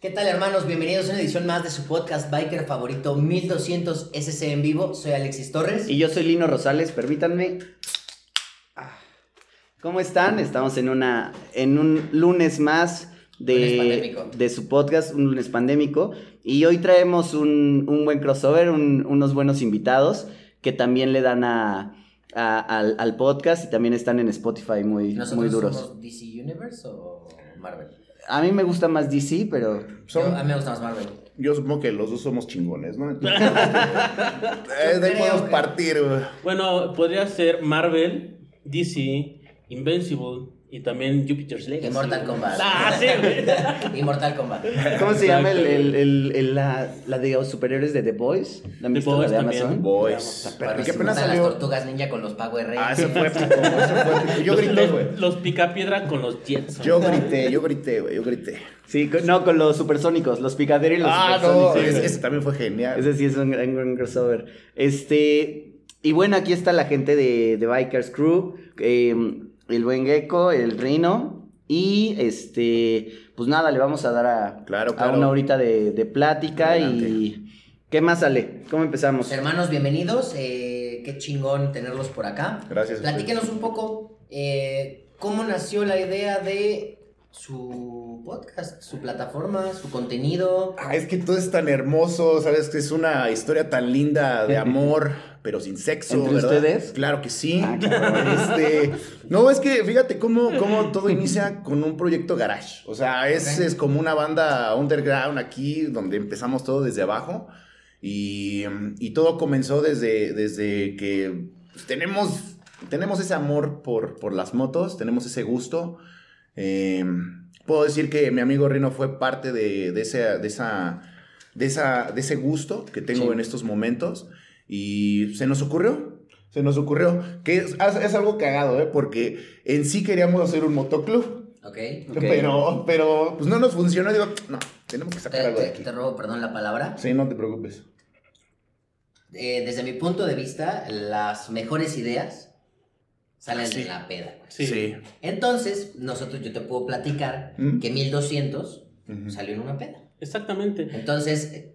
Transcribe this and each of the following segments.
¿Qué tal hermanos? Bienvenidos a una edición más de su podcast biker favorito 1200 SC en vivo. Soy Alexis Torres. Y yo soy Lino Rosales, permítanme. Ah. ¿Cómo están? Estamos en una en un lunes más de, de su podcast, un lunes pandémico. Y hoy traemos un, un buen crossover, un, unos buenos invitados que también le dan a, a, al, al, podcast y también están en Spotify muy, muy duros. ¿Somos DC Universe o Marvel? A mí me gusta más DC, pero. Yo, a mí me gusta más Marvel. Yo supongo que los dos somos chingones, ¿no? Entonces, eh, de podemos partir, güey. Bueno, podría ser Marvel, DC, Invincible. Y también Jupiter's Legacy. Y Mortal Kombat. Ah, sí, güey. y Mortal Kombat. ¿Cómo se llama el, el, el, la, la de los superiores de The Boys? ¿La The Boys de también. Amazon? Boys. Pero que apenas salió. las tortugas ninja con los Power Rangers. Ah, ese fue épico, ese fue épico. Yo grité, güey. Los, los picapiedra con los Jets. Yo grité, yo grité, güey, yo grité. Sí, con, no, con los supersónicos, los picadero y los ah, supersónicos. no, ese, ese también fue genial. Ese sí es un gran, gran crossover. Este, y bueno, aquí está la gente de, de Bikers Crew, eh, el buen Gecko, el Rino, y este, pues nada, le vamos a dar a, claro, claro. a una horita de, de plática Adelante. y... ¿Qué más sale? ¿Cómo empezamos? Hermanos, bienvenidos. Eh, qué chingón tenerlos por acá. Gracias. Platíquenos un poco eh, cómo nació la idea de su podcast, su plataforma, su contenido. Ah, es que todo es tan hermoso, ¿sabes? Que es una historia tan linda de amor, pero sin sexo, ¿Entre ¿verdad? ustedes? Claro que sí. Ah, claro. este, no, es que fíjate cómo, cómo todo inicia con un proyecto garage. O sea, es, Okay. es como una banda underground aquí, donde empezamos todo desde abajo. Y, y todo comenzó desde, desde que pues, tenemos, tenemos ese amor por, por las motos, tenemos ese gusto. Eh, puedo decir que mi amigo Rino fue parte de, de, ese, de, esa, de, esa, de ese gusto que tengo Sí. en estos momentos. Y se nos ocurrió, se nos ocurrió, que es, es algo cagado, ¿eh? porque en sí queríamos hacer un motoclub, ¿Ok? Ok. pero, pero pues no nos funcionó. Digo, no, tenemos que sacar Te, algo de te- aquí. te robo, perdón, la palabra. Sí, no te preocupes. Eh, desde mi punto de vista, las mejores ideas salen Sí. de la peda. Sí. Entonces, nosotros, yo te puedo platicar ¿Mm? que 1200 Ujú. salió en una peda. Exactamente. Entonces,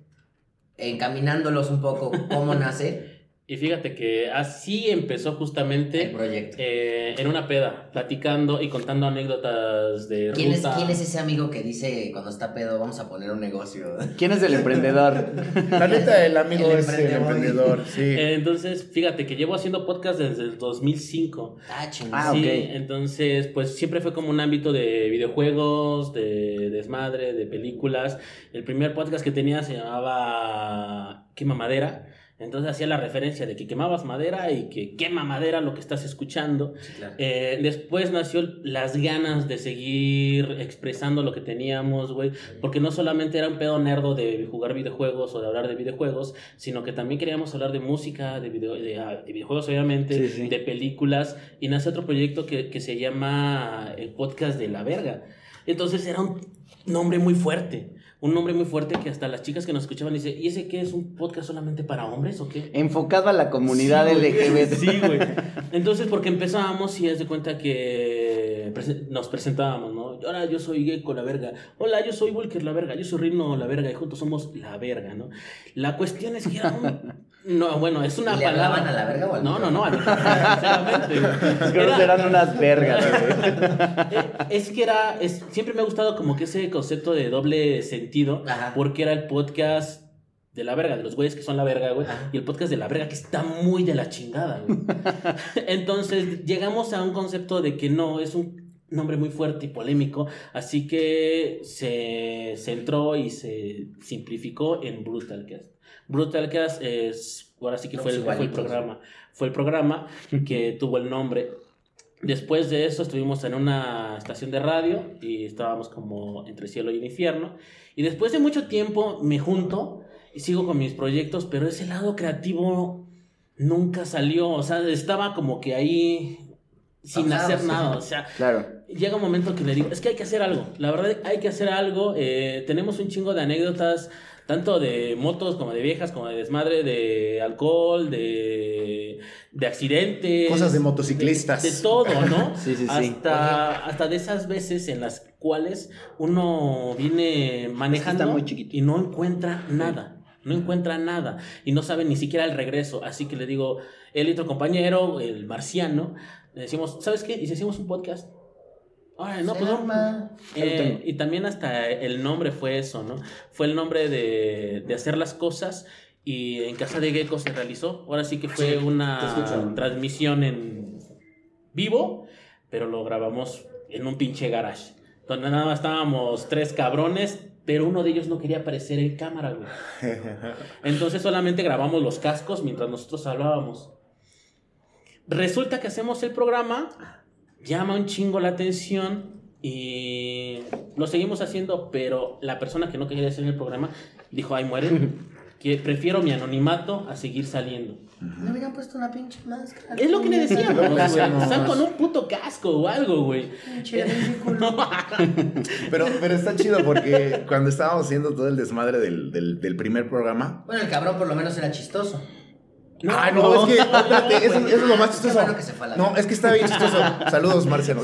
encaminándolos un poco, ¿cómo nace Y fíjate que así empezó el justamente proyecto? eh, en una peda, platicando y contando anécdotas de ¿Quién es. ¿Quién es ese amigo que dice cuando está pedo, vamos a poner un negocio? ¿Quién es el emprendedor? La neta, el amigo El es el emprendedor. sí. Eh, entonces, fíjate que llevo haciendo podcast desde el 2005. Ah. Ah, sí, ok. entonces, pues siempre fue como un ámbito de videojuegos, de desmadre, de películas. El primer podcast que tenía se llamaba Quema Madera. Entonces hacía la referencia de que quemabas madera y que quema madera lo que estás escuchando. Sí, claro. Eh, después nació las ganas de seguir expresando lo que teníamos, güey. Porque no solamente era un pedo nerdo de jugar videojuegos o de hablar de videojuegos, sino que también queríamos hablar de música, de, video- de, ah, de videojuegos obviamente, Sí, sí. de películas. Y nace otro proyecto que, que se llama el podcast de la verga. Entonces era un nombre muy fuerte. Un nombre muy fuerte que hasta las chicas que nos escuchaban dice, ¿y ese qué es un podcast solamente para hombres o qué? Enfocado a la comunidad Sí. LGBT. Sí, güey. Entonces, porque empezábamos y es de cuenta que nos presentábamos, ¿no? Hola, yo soy Gecko, la verga. Hola, yo soy Walker, la verga. Yo soy Rino, la verga. Y juntos somos la verga, ¿no? La cuestión es que era un... No, bueno, es una ¿Y le palabra... a la verga o al No, no, no, sinceramente, güey. Es que serán unas vergas, güey. Eh, Es que era, es, siempre me ha gustado como que ese concepto de doble sentido, Ajá. porque era el podcast de la verga, de los güeyes que son la verga, güey, Ajá. y el podcast de la verga que está muy de la chingada, güey. Entonces llegamos a un concepto de que no, es un nombre muy fuerte y polémico, así que se centró y se simplificó en Brutalcast. Brutalcast es, ahora sí que fue el, fue el programa, fue el programa que tuvo el nombre. Después de eso estuvimos en una estación de radio y estábamos como entre cielo y el infierno. Y después de mucho tiempo me junto y sigo con mis proyectos, pero ese lado creativo nunca salió. O sea, estaba como que ahí sin hacer sí. nada. O sea, Claro. llega un momento que le digo, es que hay que hacer algo. La verdad, hay que hacer algo. eh, tenemos un chingo de anécdotas tanto de motos como de viejas, como de desmadre, de alcohol, de, de accidentes. Cosas de motociclistas. De, todo, ¿no? sí, sí, sí. Hasta, hasta de esas veces en las cuales uno viene manejando muy chiquito. y no encuentra nada. No encuentra nada y no sabe ni siquiera el regreso. Así que le digo, el otro compañero, el marciano, le decimos, ¿sabes qué? Y si hacemos un podcast. Ay, no, pues no. Eh, y también hasta el nombre fue eso, ¿no? Fue el nombre de, de hacer las cosas y en casa de Gecko se realizó. Ahora sí que fue una transmisión en vivo, pero lo grabamos en un pinche garage. Donde nada más estábamos tres cabrones, pero uno de ellos no quería aparecer en cámara, güey. Entonces solamente grabamos los cascos mientras nosotros hablábamos. Resulta que hacemos el programa, llama un chingo la atención y lo seguimos haciendo, pero la persona que no quería hacer el programa dijo, ay, muere, que prefiero mi anonimato a seguir saliendo. Le hubieran puesto una pinche máscara. Es lo que le decíamos, No, güey. Están con un puto casco o algo, güey. Pero está chido porque cuando estábamos haciendo todo el desmadre del, del, del primer programa. Bueno, el cabrón por lo menos era chistoso. Ah, no, es que, espérate, eso, eso es lo más chistoso. bueno que se fue a la No, es que está bien chistoso. Saludos, Marciano.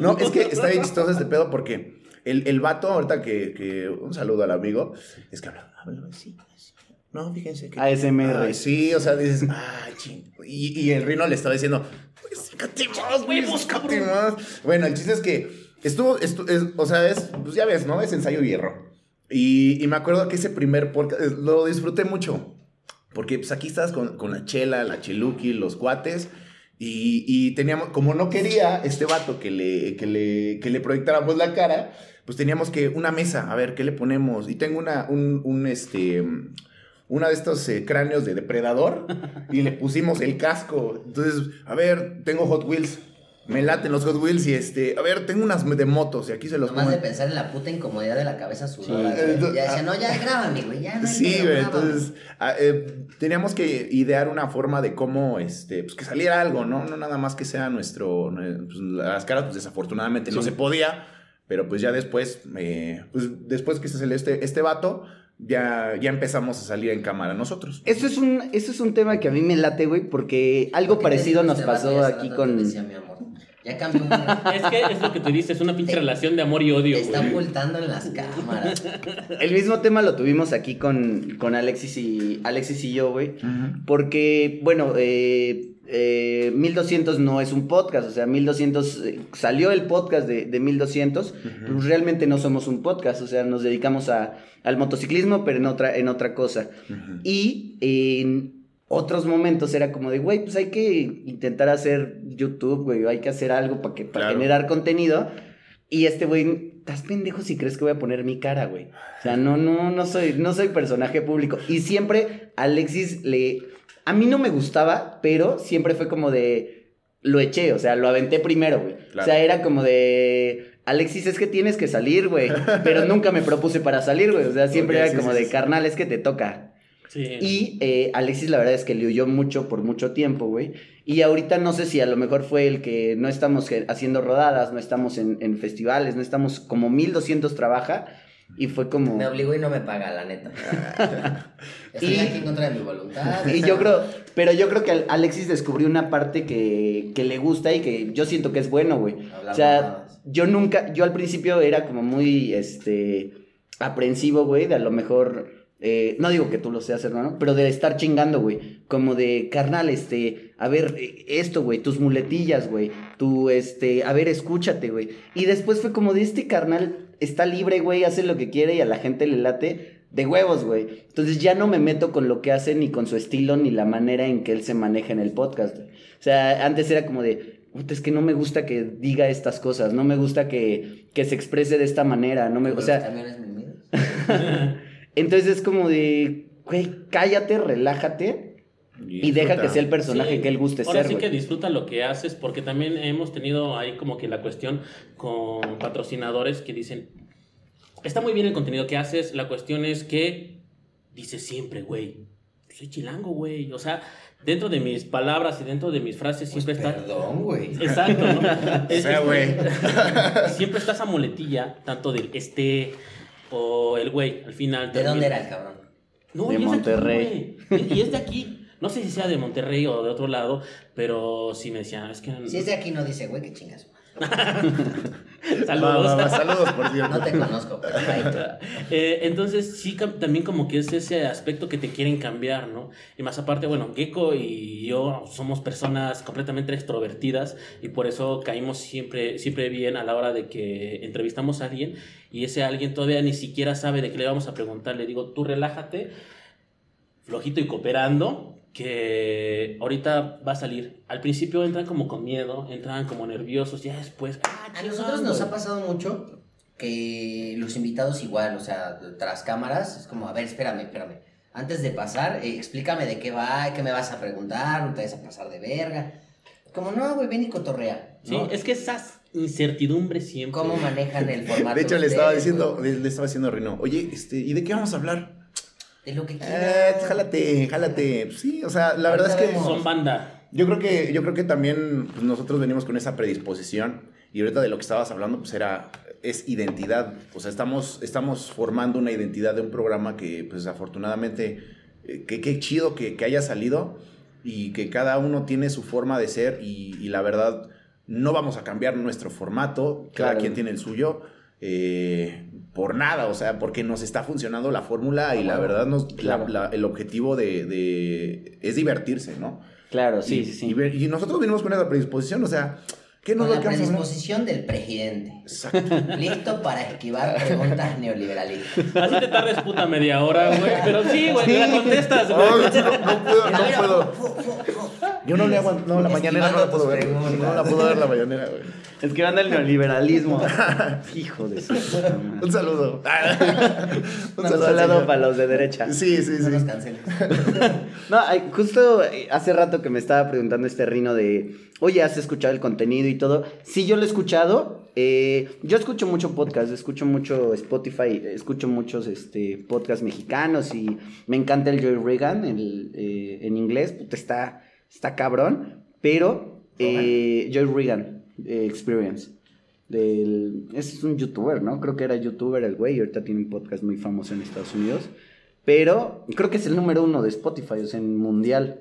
No, es que está bien chistoso este pedo porque el, el vato, ahorita que, que un saludo al amigo, es que habla, habla así. No, fíjense que. ASMR. Ay, sí, o sea, dices, ay, ching. Y, y el Rino le estaba diciendo, pues, sácate más, güey, sácate más. Bueno, el chiste es que estuvo, estu- es- o sea, es, pues ya ves, ¿no? Es ensayo y hierro. Y, y me acuerdo que ese primer podcast eh, lo disfruté mucho. Porque pues aquí estabas con, con la chela, la cheluqui, los cuates. Y, y teníamos, como no quería este vato que le, que, le, que le proyectáramos la cara, pues teníamos que una mesa, a ver, ¿qué le ponemos? Y tengo una, un, un, este, una de estos eh, cráneos de depredador y le pusimos el casco. Entonces, a ver, tengo Hot Wheels. Me laten los Hot Wheels y este, a ver, tengo unas de motos y aquí se los Nomás de pensar en la puta incomodidad de la cabeza sudada. Sí. Ya decía, no, ya grábame, güey. Ya no Sí, güey, grábame". entonces ah, eh, teníamos que idear una forma de cómo, este, pues que saliera algo, ¿no? No nada más que sea nuestro, eh, pues, las caras, pues desafortunadamente no se podía, pero pues ya después, eh, pues después que se salió este, este vato, ya, ya empezamos a salir en cámara nosotros. Eso es un, eso es un tema que a mí me late, güey, porque algo ¿Por qué te parecido nos pasó aquí con... decía, mi amor. Ya cambió un... Es que es lo que tú dices, es una pinche Te- relación de amor y odio, Te está ocultando en las cámaras. El mismo tema lo tuvimos aquí con, con Alexis, y, Alexis y yo, güey. Porque, bueno, eh, eh, 1200 no es un podcast, o sea, 1200 eh, salió el podcast de, de 1200, pues realmente no somos un podcast, o sea, nos dedicamos a, al motociclismo, pero en otra, en otra cosa. Y en otros momentos era como de, güey, pues hay que intentar hacer YouTube, güey, o hay que hacer algo para que para Claro. generar contenido. Y este güey, estás pendejo si crees que voy a poner mi cara, güey. O sea, no, no, no soy, no soy personaje público. Y siempre Alexis le. A mí no me gustaba, pero siempre fue como de. Lo eché, o sea, lo aventé primero, güey. O sea, era como de. Alexis, es que tienes que salir, güey. Pero nunca me propuse para salir, güey. O sea, siempre era sí, como sí, de sí. carnal, es que te toca. Sí. Y eh, Alexis, la verdad es que le huyó mucho por mucho tiempo, güey. Y ahorita no sé si a lo mejor fue el que no estamos haciendo rodadas, no estamos en, en festivales, no estamos como 1200 trabaja. Y fue como. Me obligó y no me paga, la neta. Estoy Y- aquí en contra de mi voluntad. Y yo creo, pero yo creo que al- Alexis descubrió una parte que, que le gusta y que yo siento que es bueno, güey. O sea, yo nunca, yo al principio era como muy, este, aprensivo, güey, de a lo mejor, eh, no digo que tú lo seas, hermano, pero de estar chingando, güey, como de, carnal, este, a ver, eh, esto, güey, tus muletillas, güey, tu, este, a ver, escúchate, güey. Y después fue como de, este carnal está libre, güey, hace lo que quiere y a la gente le late. De huevos, güey. Entonces ya no me meto con lo que hace, ni con su estilo, ni la manera en que él se maneja en el podcast. güey. O sea, antes era como de, "Puta, es que no me gusta que diga estas cosas, no me gusta que, que se exprese de esta manera, no me, o Los sea, entonces es como de, güey, cállate, relájate y deja disfruta. que sea el personaje Sí, que él guste Ahora ser, sí que güey. disfruta lo que haces, porque también hemos tenido ahí como que la cuestión con patrocinadores que dicen, está muy bien el contenido que haces, la cuestión es que dices siempre, güey, soy chilango, güey. O sea, dentro de mis palabras y dentro de mis frases siempre está... Pues Perdón, güey. Exacto, ¿no? Es- sea, es- güey. Siempre está esa muletilla, tanto del este, o el güey, al final. ¿De dónde era el cabrón? No, De y es aquí, Monterrey. güey. y es de aquí. No sé si sea de Monterrey o de otro lado, pero sí me decían, es que... Si es de aquí no dice, güey, qué chingas. Saludos. Va, va, va, saludos, por cierto. No te conozco. Eh, entonces sí también como que es ese aspecto que te quieren cambiar, ¿no? Y más aparte, bueno, Gecko y yo somos personas completamente extrovertidas y por eso caímos siempre, siempre bien a la hora de que entrevistamos a alguien y ese alguien todavía ni siquiera sabe de qué le vamos a preguntar. Le digo, tú relájate, flojito y cooperando, que ahorita va a salir. Al principio entran como con miedo, entran como nerviosos, ya después... ah, A nosotros nos ha pasado mucho que los invitados igual, o sea, tras cámaras, es como, a ver, espérame, espérame. Antes de pasar, eh, explícame de qué va, qué me vas a preguntar, no te vas a pasar de verga. Como, no, güey, ven y cotorrea. Sí, ¿no? es que esa incertidumbre siempre... ¿Cómo manejan el formato? De hecho, le estaba ustedes, diciendo, le estaba diciendo a Rino, oye, este, ¿y de qué vamos a hablar? De lo que Eh, quieras. jálate, jálate. Pues Sí, o sea, la verdad es que vemos. Son banda. yo creo que yo creo que también pues, nosotros venimos con esa predisposición y ahorita de lo que estabas hablando pues era es identidad, o sea, estamos estamos formando una identidad de un programa que pues afortunadamente eh, que qué chido que, que haya salido y que cada uno tiene su forma de ser y, y la verdad no vamos a cambiar nuestro formato, cada Claro. quien tiene el suyo. eh, por nada, o sea, porque nos está funcionando la fórmula y la verdad nos, la- Claro. la- el objetivo de, de- es divertirse, ¿no? Claro, sí, y, sí, sí. Y, nosotros venimos con esa predisposición, o sea, ¿qué nos Con la predisposición del presidente. Exacto. Listo para esquivar preguntas neoliberalistas. Así te tardes puta media hora, güey. Pero sí, güey, te la contestas, güey. No, no, no puedo, no puedo. Yo no le aguanto, no, la mañanera no la puedo ver. No la puedo ver la mañanera, güey. Es que anda el neoliberalismo. Hijo de su. Un saludo. Un saludo señor. para los de derecha. Sí, sí, No nos sí. canceles. No, justo eh, hace rato que me estaba preguntando este Rino de, oye, ¿has escuchado el contenido y todo? Sí, yo lo he escuchado. eh, yo escucho mucho podcast, escucho mucho Spotify, escucho muchos este, podcasts mexicanos y me encanta el Joy Reagan el, eh, en inglés, puta, está, está cabrón, pero eh, Joy Reagan eh, Experience. Del, es un youtuber, ¿no? Creo que era youtuber el güey y ahorita tiene un podcast muy famoso en Estados Unidos. Pero creo que es el número uno de Spotify, o sea, en mundial.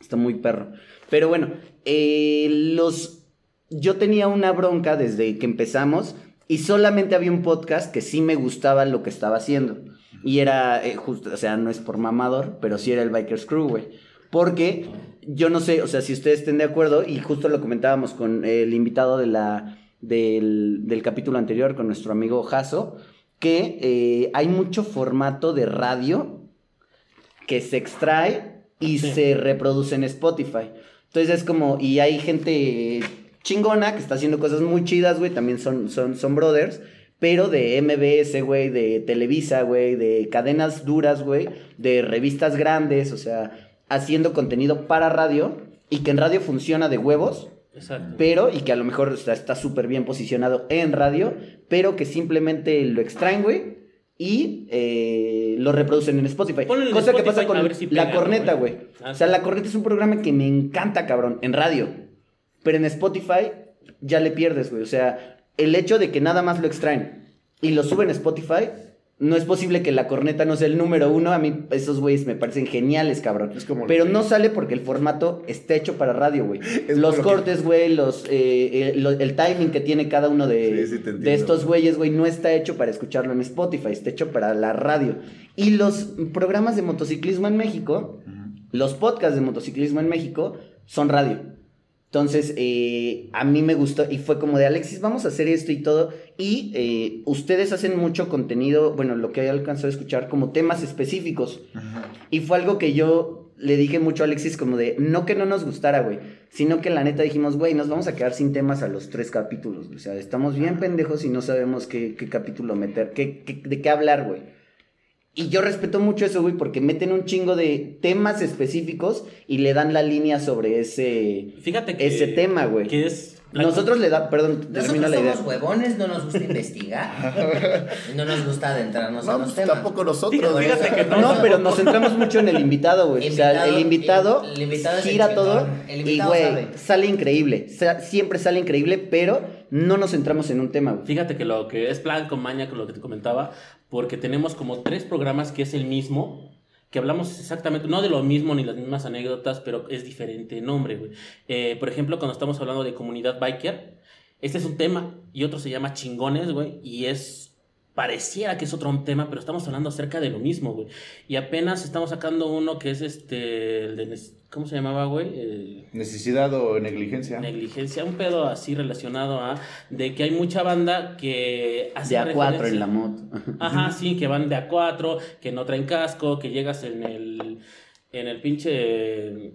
Está muy perro. Pero bueno, eh, los... Yo tenía una bronca desde que empezamos y solamente había un podcast que sí me gustaba lo que estaba haciendo. Y era, eh, justo, o sea, no es por mamador, pero sí era el Bikers Crew, güey. Porque yo no sé, o sea, si ustedes estén de acuerdo, y justo lo comentábamos con el invitado de la, del, del capítulo anterior, con nuestro amigo Jaso, que eh, hay mucho formato de radio que se extrae y Sí. se reproduce en Spotify. Entonces es como, y hay gente chingona que está haciendo cosas muy chidas, güey, también son, son, son brothers, pero de MBS, güey, de Televisa, güey, de cadenas duras, güey, de revistas grandes, o sea, haciendo contenido para radio y que en radio funciona de huevos, Exacto. pero y que a lo mejor o sea, está súper bien posicionado en radio, pero que simplemente lo extraen, güey, y eh, lo reproducen en Spotify. Cosa que pasa con si La pega, Corneta, güey. Ah, O sea. La Corneta es un programa que me encanta, cabrón, en radio. Pero en Spotify ya le pierdes, güey. O sea, el hecho de que nada más lo extraen y lo suben a Spotify, no es posible que La Corneta no sea el número uno. A mí esos güeyes me parecen geniales, cabrón. Es como Pero que- no sale porque el formato está hecho para radio, güey. Los que- cortes, güey, los, eh, eh, el timing que tiene cada uno de, Sí, sí, te de estos güeyes, güey, no está hecho para escucharlo en Spotify, está hecho para la radio. Y los programas de motociclismo en México, los podcasts de motociclismo en México, son radio. Entonces, eh, a mí me gustó y fue como de Alexis, vamos a hacer esto y todo. Y eh, ustedes hacen mucho contenido, bueno, lo que he alcanzado a escuchar, como temas específicos. Y fue algo que yo le dije mucho a Alexis como de, no que no nos gustara, güey, sino que la neta dijimos, güey, nos vamos a quedar sin temas a los tres capítulos. O sea, estamos bien pendejos y no sabemos qué, qué capítulo meter, qué, qué- de qué hablar, güey. Y yo respeto mucho eso, güey, porque meten un chingo de temas específicos y le dan la línea sobre ese, Fíjate que. ese tema, güey. Que es. la- Nosotros le da, perdón, termino Nosotros la idea. somos huevones, no nos gusta investigar. no nos gusta adentrarnos No, en los pues, temas. tampoco nosotros. Fíjate que No, eso- pero nos centramos mucho en el invitado, güey. o sea, el invitado, el- el invitado es el gira todo El y, güey, sale increíble. Sa- siempre sale increíble, pero no nos centramos en un tema, güey. Fíjate que lo que es plan con maña, con lo que te comentaba, porque tenemos como tres programas que es el mismo, que hablamos exactamente, no de lo mismo ni las mismas anécdotas, pero es diferente nombre, güey. Eh, por ejemplo, cuando estamos hablando de comunidad biker, este es un tema y otro se llama chingones, güey, y es pareciera que es otro tema, pero estamos hablando acerca de lo mismo, güey. Y apenas estamos sacando uno que es este, el de, ¿cómo se llamaba, güey? Necesidad o negligencia. Negligencia, un pedo así relacionado a de que hay mucha banda que hace de a cuatro en la moto. Ajá, sí, que van de a cuatro, que no traen casco, que llegas en el en el pinche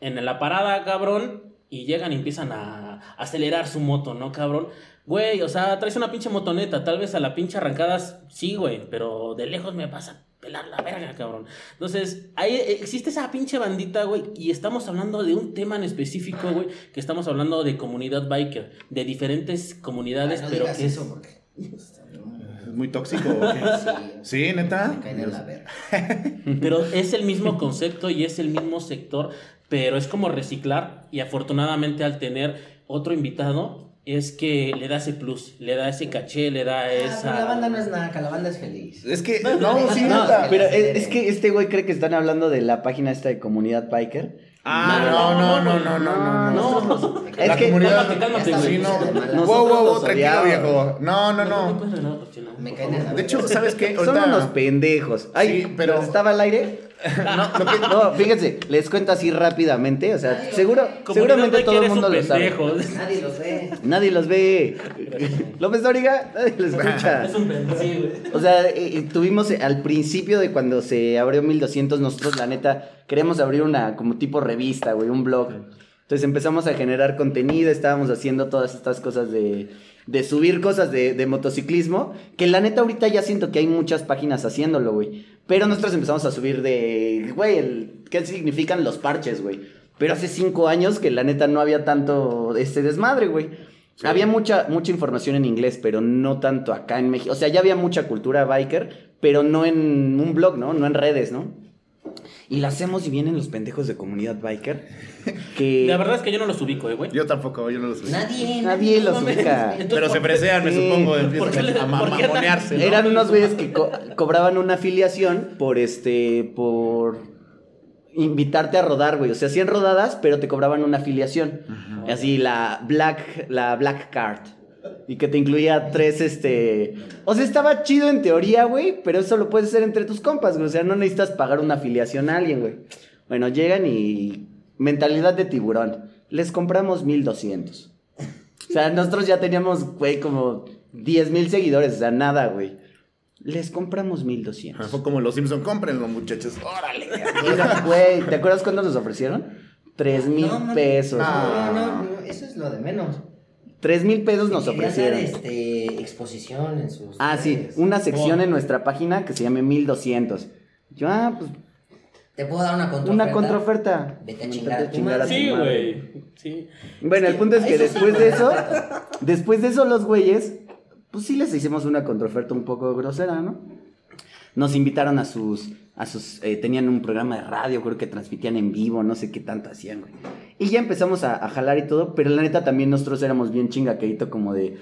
en la parada, cabrón, y llegan y empiezan a acelerar su moto, ¿no, cabrón? Güey, o sea, traes una pinche motoneta, tal vez a la pinche arrancadas, sí, güey, pero de lejos me pasa a pelar la verga, cabrón. Entonces, ahí existe esa pinche bandita, güey, y estamos hablando de un tema en específico, güey, que estamos hablando de comunidad biker, de diferentes comunidades, pero que eso porque... Es muy tóxico. Sí, neta. Pero es el mismo concepto y es el mismo sector, pero es como reciclar y afortunadamente al tener otro invitado, es que le da ese plus, le da ese caché, le da ah, esa. la banda no es nada, la banda es feliz. Es que, no, sí, no, pero es, que este güey cree que están hablando de la página esta de comunidad biker. Ah, no, no, no, no, no, no, no. Es que comunidad, cálmate, cálmate, no. Wow, wow, wow, tranquilo, viejo. No, no, no. Me caen De hecho, ¿sabes qué? Son unos pendejos. Ay, pero estaba al aire. No, no, fíjense, les cuento así rápidamente, o sea, seguro, seguramente todo el mundo lo sabe. Nadie los ve. Nadie los ve. López Dóriga, nadie los escucha. Es un pendejo, O sea, eh, eh, tuvimos al principio de cuando se abrió 1200, nosotros la neta queremos abrir una como tipo revista, güey, un blog. Entonces empezamos a generar contenido, estábamos haciendo todas estas cosas de de subir cosas de, de, motociclismo, que la neta ahorita ya siento que hay muchas páginas haciéndolo, güey. Pero nosotros empezamos a subir de, güey, el, ¿qué significan los parches, güey? Pero hace cinco años que la neta no había tanto este desmadre, güey. Había mucha, mucha información en inglés, pero no tanto acá en México. O sea, ya había mucha cultura biker, pero no en un blog, ¿no? No en redes, ¿no? Y la hacemos y vienen los pendejos de comunidad biker. Que... La verdad es que yo no los ubico, eh, güey. Yo tampoco, yo no los ubico. Nadie, nadie, los ubica. Pero se presean, me supongo, empiezan a mamonearse. Eran unos güeyes que cobraban una afiliación por este, por invitarte a rodar, güey. O sea, hacían rodadas, pero te cobraban una afiliación. Así la Black, la Black Card. Y que te incluía tres, este... O sea, estaba chido en teoría, güey, pero eso lo puedes hacer entre tus compas, güey. O sea, no necesitas pagar una afiliación a alguien, güey. Bueno, llegan y... Mentalidad de tiburón. Les compramos 1200. O sea, nosotros ya teníamos, güey, como 10 mil seguidores. O sea, nada, güey. Les compramos 1200. Fue como los Simpson, cómprenlo, muchachos. Órale. Güey, ¿te acuerdas cuándo nos ofrecieron? 3 mil pesos. No, no, no, eso es lo de menos. 3 mil pesos nos ofrecieron. este, exposición en sus. Ah, sí, una sección en nuestra página que se llame 1200. Yo, ah, pues. ¿Te puedo dar una contraoferta? Una contraoferta. Vete a chingar a, Sí, güey. Sí. Bueno, el punto es que después de eso, después de eso, los güeyes, pues sí les hicimos una contraoferta un poco grosera, ¿no? Nos invitaron a sus a sus, eh, tenían un programa de radio, creo que transmitían en vivo, no sé qué tanto hacían, güey. Y ya empezamos a, jalar y todo, pero la neta también nosotros éramos bien chingaqueito como de,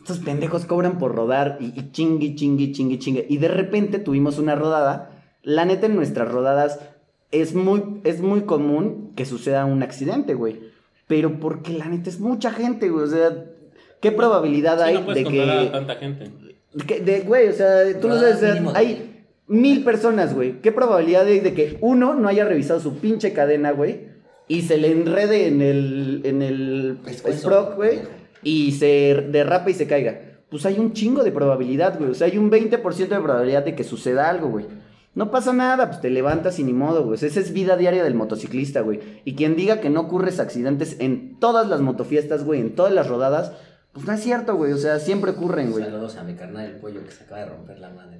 estos pendejos cobran por rodar y, y chingui, chingui, chingui, chingui. Y de repente tuvimos una rodada, la neta en nuestras rodadas es muy, es muy común que suceda un accidente, güey. Pero porque la neta es mucha gente, güey, o sea, ¿qué probabilidad hay de que... tanta gente. De, güey, o sea, tú no sabes, hay mil personas, güey. ¿Qué probabilidad hay de que uno no haya revisado su pinche cadena, güey? Y se le enrede en el, en el sprock, güey. Y se derrapa y se caiga. Pues hay un chingo de probabilidad, güey. O sea, hay un 20% de probabilidad de que suceda algo, güey. No pasa nada, pues te levantas y ni modo, güey. Esa es vida diaria del motociclista, güey. Y quien diga que no ocurres accidentes en todas las motofiestas, güey, en todas las rodadas, pues no es cierto, güey. O sea, siempre ocurren, güey. Saludos a mi carnal el pollo que se acaba de romper la madre.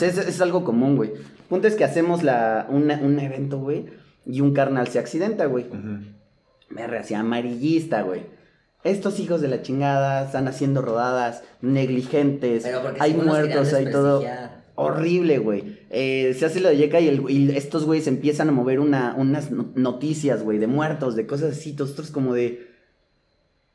es, algo común, güey. Punto es que hacemos la, un evento, güey, y un carnal se accidenta, güey. Me rehacía amarillista, güey. Estos hijos de la chingada están haciendo rodadas negligentes. hay muertos, hay todo. Horrible, güey. Eh, se hace lo de Yeka y, el, estos güeyes empiezan a mover una, unas noticias, güey, de muertos, de cosas así. Nosotros como de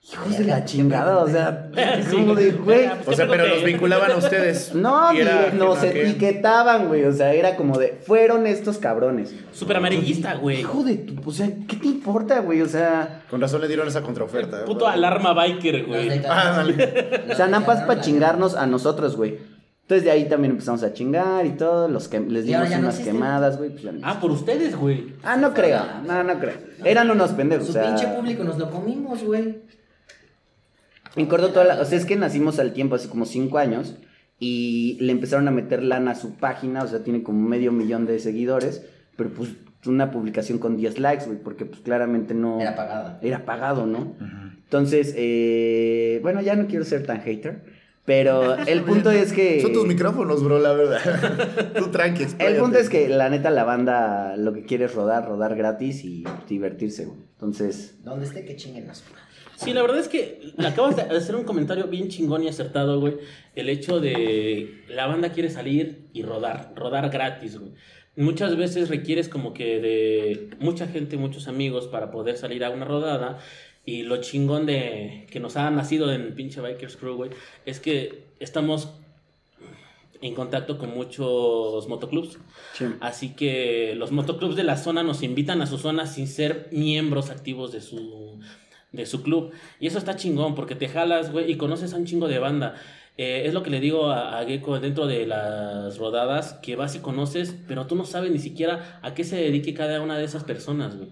Hijos de la chingada, o sea, como de, güey. O sea, pero los vinculaban a ustedes. No, Y era- nos etiquetaban, güey. O sea, era como de, fueron estos cabrones. Súper amarillista, güey. Hijo de tu, o sea, ¿qué te importa, güey? O sea, Con razón le dieron esa contraoferta. Puto alarma biker, güey. Ah, dale. o sea, nada más para chingarnos a nosotros, güey. Entonces de ahí también empezamos a chingar y todo, los que les dimos unas existen. quemadas, güey. Pues no Ah, por ustedes, güey. Ah, no creo. No, no creo. Eran unos pendejos. Su o sea, pinche público nos lo comimos, güey. En corto toda la- O sea, es que nacimos al tiempo, hace como cinco años. Y le empezaron a meter lana a su página. O sea, tiene como medio millón de seguidores. Pero pues una publicación con 10 likes, güey. Porque pues claramente no. Era pagada. Era pagado, ¿no? Entonces, eh, bueno, ya no quiero ser tan hater. Pero el punto es que. Son tus micrófonos, bro, la verdad. Tú tranqui, El punto es que la neta la banda lo que quiere es rodar, rodar gratis y divertirse, güey. Entonces, Donde esté que chinguen las Sí, la verdad es que acabas de hacer un comentario bien chingón y acertado, güey. El hecho de la banda quiere salir y rodar, rodar gratis, güey. Muchas veces requieres como que de mucha gente, muchos amigos para poder salir a una rodada. Y lo chingón de que nos ha nacido en pinche Bikers Crew, güey, es que estamos en contacto con muchos motoclubs. Así que los motoclubs de la zona nos invitan a su zona sin ser miembros activos de su, de su club. Y eso está chingón porque te jalas, güey, y conoces a un chingo de banda. Eh, es lo que le digo a, a Gecko dentro de las rodadas, que vas y conoces, pero tú no sabes ni siquiera a qué se dedique cada una de esas personas, güey.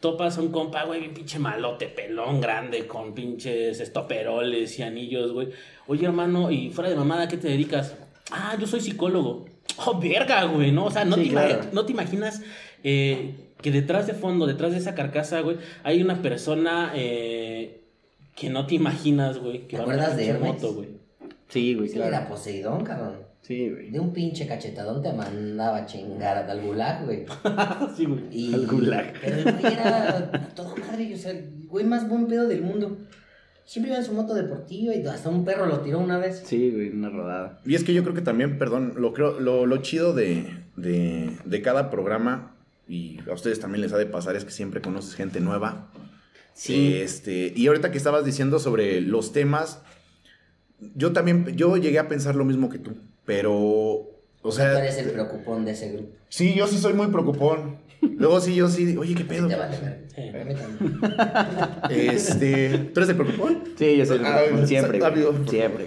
Topas a un compa, güey, pinche malote, pelón, grande, con pinches estoperoles y anillos, güey. Oye, hermano, y fuera de mamada, ¿a qué te dedicas? Ah, yo soy psicólogo. Oh, verga, güey, ¿no? O sea, no, Sí, te, ima- claro. no te imaginas eh, que detrás de fondo, detrás de esa carcasa, güey, hay una persona eh, que no te imaginas, güey, que ¿Te va acuerdas de pinche Hermes? moto, güey. sí, güey, Sí, era claro. Poseidón, cabrón. Sí, güey. De un pinche cachetadón te mandaba a chingar a tal gulag, güey. sí, güey. Y... Al gulag. Pero el güey era a toda madre, o sea, el güey más buen pedo del mundo. Siempre iba en su moto deportiva y hasta un perro lo tiró una vez. Sí, güey, una rodada. Y es que yo creo que también, perdón, lo, creo, lo, lo chido de, de, de cada programa, y a ustedes también les ha de pasar, es que siempre conoces gente nueva. Sí. Este, y ahorita que estabas diciendo sobre los temas, yo también, yo llegué a pensar lo mismo que tú, pero, o Tú sea, eres el preocupón de ese grupo. sí, yo sí soy muy preocupón. Luego sí, yo sí, oye, ¿qué pedo? Te vale. Sí. Este, ¿tú eres el preocupón? Sí, yo soy el Ah, preocupón, siempre, siempre.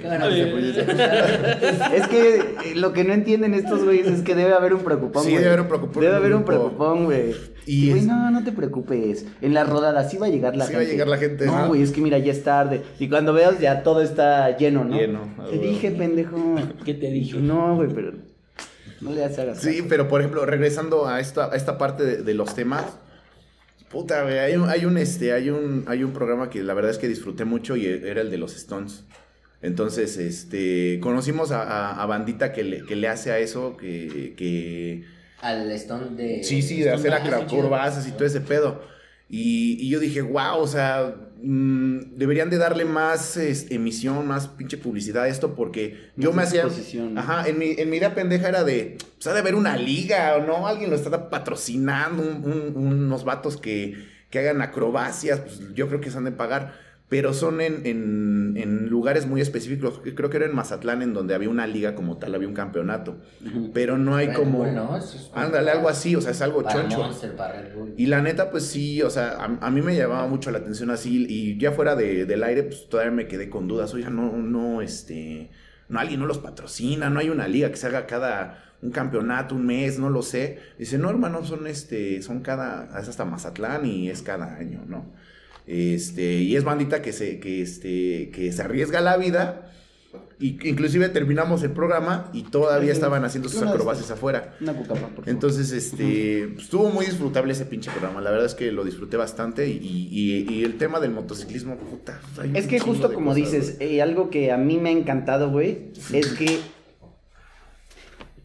Es que eh, lo que no entienden estos güeyes es que debe haber un preocupón, Sí, debe haber un preocupón Debe haber un preocupón, güey. Y güey, es- no, no te preocupes. En la rodada sí va a llegar la Sí gente. va a llegar la gente, No, ¿no? güey, es que mira, ya es tarde. Y cuando veas ya todo está lleno, ¿no? Lleno, Te dije, pendejo. ¿Qué te dije? No, güey, pero no le hagas Sí, caso. pero por ejemplo, regresando a esta, a esta parte de, de los temas, puta, güey, hay un, hay un, este, hay un, hay un programa que la verdad es que disfruté mucho y era el de los Stones. Entonces, este, conocimos a, a- a bandita que le, que le hace a eso, que, que Al Stone de. sí, sí, de hacer acrobacias y todo ese pedo. Y, y yo dije, wow, o sea, mm, deberían de darle más es, emisión, más pinche publicidad a esto, porque yo me hacía... Ajá, en mi, en mi idea pendeja era de, pues ha de haber una liga, o no, alguien lo está patrocinando, un- un- unos vatos que, que hagan acrobacias, pues yo creo que se han de pagar. Pero son en, en- en lugares muy específicos. Creo que era en Mazatlán, en donde había una liga como tal, había un campeonato. Pero no hay Red como... Bull, ¿no? Eso es como Ándale, algo así, o sea, es algo para choncho. Monster, para Red Bull. Y la neta, pues sí, o sea, a, a mí me llamaba mucho la atención así. Y ya fuera de- del aire, pues todavía me quedé con dudas. Oiga, no, no, este. No, alguien no los patrocina, no hay una liga que se haga cada. Un campeonato, un mes, no lo sé. Dice, no, hermano, son este. Son cada. Es hasta Mazatlán y es cada año, ¿no? Este. Y es bandita que se. que este. que se arriesga la vida. Y inclusive terminamos el programa y todavía estaban haciendo sus acrobacias afuera. Una cucapa, por favor. Entonces, este, pues, estuvo muy disfrutable ese pinche programa. La verdad es que lo disfruté bastante. Y, y- y el tema del motociclismo, puta. Es que justo como cosas, dices, eh, algo que a mí me ha encantado, güey, es que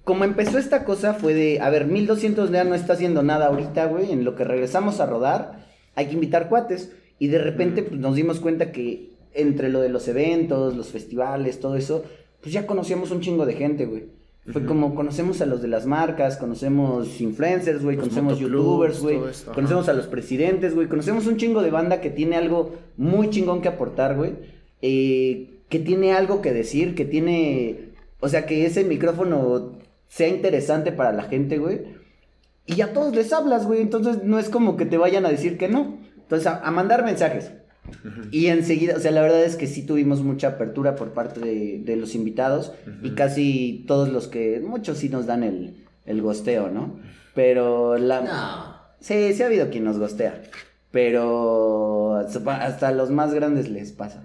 como empezó esta cosa fue de, a ver, 1200 ya no está haciendo nada ahorita, güey, en lo que regresamos a rodar, hay que invitar cuates. Y de repente pues, nos dimos cuenta que entre lo de los eventos, los festivales, todo eso, pues ya conocíamos un chingo de gente, güey. Fue como conocemos a los de las marcas, conocemos influencers, güey, conocemos youtubers, güey, conocemos a los presidentes, güey, conocemos un chingo de banda que tiene algo muy chingón que aportar, güey, eh, que tiene algo que decir, que tiene, o sea, que ese micrófono sea interesante para la gente, güey. Y a todos les hablas, güey, entonces no es como que te vayan a decir que no. Entonces, a mandar mensajes. Y enseguida, o sea, la verdad es que sí tuvimos mucha apertura por parte de, los invitados y casi todos los que, muchos sí nos dan el, el gosteo, ¿no? Pero la... No. Sí, sí ha habido quien nos gostea, pero hasta los más grandes les pasa.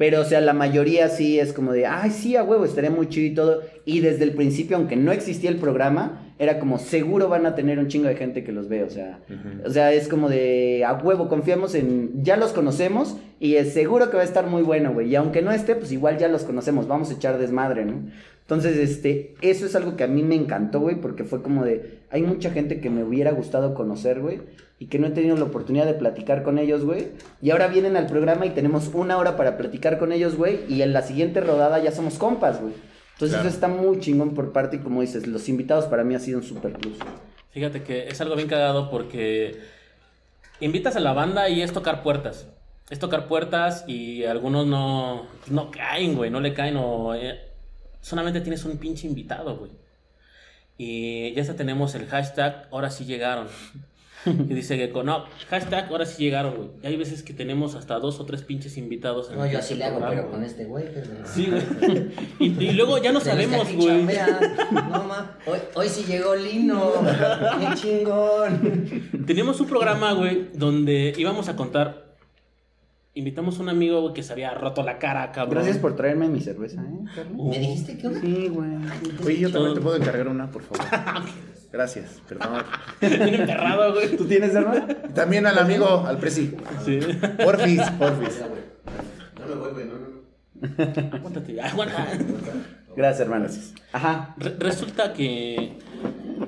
Pero, o sea, la mayoría sí es como de, ay, sí, a huevo, estaría muy chido y todo. Y desde el principio, aunque no existía el programa, era como, seguro van a tener un chingo de gente que los ve, o sea. O sea, es como de, a huevo, confiamos en, ya los conocemos y es seguro que va a estar muy bueno, güey. Y aunque no esté, pues igual ya los conocemos, vamos a echar desmadre, ¿no? Entonces, este, eso es algo que a mí me encantó, güey, porque fue como de, hay mucha gente que me hubiera gustado conocer, güey y que no he tenido la oportunidad de platicar con ellos, güey. Y ahora vienen al programa y tenemos una hora para platicar con ellos, güey. Y en la siguiente rodada ya somos compas, güey. Entonces eso está muy chingón por parte y como dices, los invitados para mí ha sido un super plus. Fíjate que es algo bien cagado porque invitas a la banda y es tocar puertas. Es tocar puertas y algunos no, no caen, güey, no le caen o... Eh, solamente tienes un pinche invitado, güey. Y ya está tenemos el hashtag, ahora sí llegaron. Y dice Gecko, no, hashtag, ahora sí llegaron, güey. Y hay veces que tenemos hasta dos o tres pinches invitados. no, yo así le hago, pero con este güey. Sí, güey. Y, luego ya no sabemos, güey. No, ma, hoy, hoy sí llegó Lino. Qué chingón. Teníamos un programa, güey, donde íbamos a contar Invitamos a un amigo, güey, que se había roto la cara, cabrón. Gracias por traerme mi cerveza, ¿eh, ¿Me dijiste que una? Sí, güey. Oye, yo también te puedo encargar una, por favor. Gracias, perdón. Tiene enterrado, güey. ¿Tú tienes, hermano? También al amigo, al presi. Sí. Porfis, porfis. No me voy, güey, no, no. Aguántate, aguanta. Gracias, hermanos. Ajá. resulta que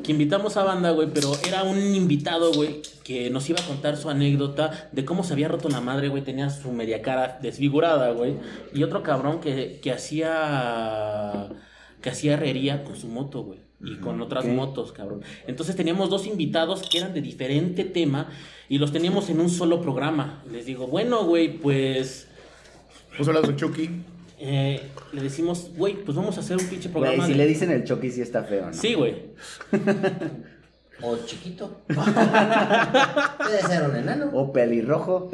que invitamos a banda, güey, pero era un invitado, güey, que nos iba a contar su anécdota de cómo se había roto la madre, güey, tenía su media cara desfigurada, güey, y otro cabrón que, que hacía que hacía herrería con su moto, güey, y con otras motos, cabrón. Entonces teníamos dos invitados que eran de diferente tema y los teníamos en un solo programa. Les digo, bueno, güey, pues... Puso la de Chucky. Eh, le decimos, güey, pues vamos a hacer un pinche programa. Güey, si le dicen el Chucky sí está feo, ¿no? Sí, güey. o chiquito. Puede ser un enano. O pelirrojo.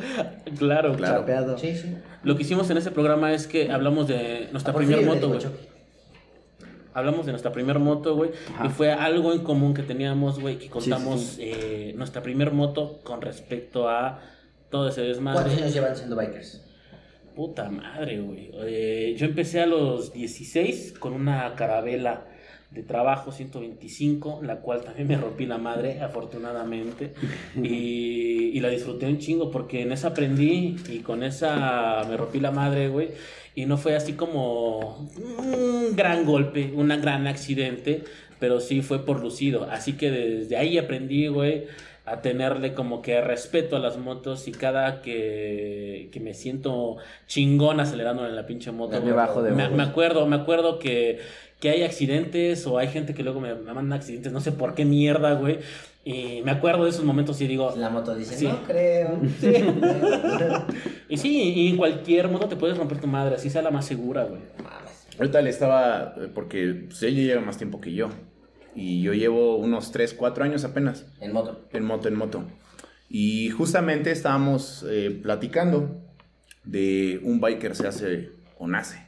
Claro, claro. Chapeado. Sí, sí. Lo que hicimos en ese programa es que hablamos de nuestra primera moto, güey. Hablamos de nuestra primera moto, güey. Y fue algo en común que teníamos, güey, que contamos eh, nuestra primera moto con respecto a todo ese desmadre. ¿Cuántos años llevan siendo bikers? Puta madre, güey. Eh, yo empecé a los 16 con una carabela de trabajo 125, la cual también me rompí la madre, afortunadamente. Y, y, la disfruté un chingo porque en esa aprendí y con esa me rompí la madre, güey. Y no fue así como un gran golpe, un gran accidente, pero sí fue por lucido. Así que desde ahí aprendí, güey a tenerle como que respeto a las motos y cada que, que me siento chingón acelerando en la pinche moto. Me, bajo de me, me, acuerdo, me acuerdo que, que, hay accidentes o hay gente que luego me, me mandan accidentes, no sé por qué mierda, güey. Y me acuerdo de esos momentos y digo... La moto dice, no creo. Sí. y sí, y en cualquier moto te puedes romper tu madre, así sea la más segura, güey. Ahorita le estaba, porque pues, ella lleva más tiempo que yo. Y yo llevo unos 3, 4 años apenas. En moto. En moto, en moto. Y justamente estábamos eh, platicando de un biker se hace o nace.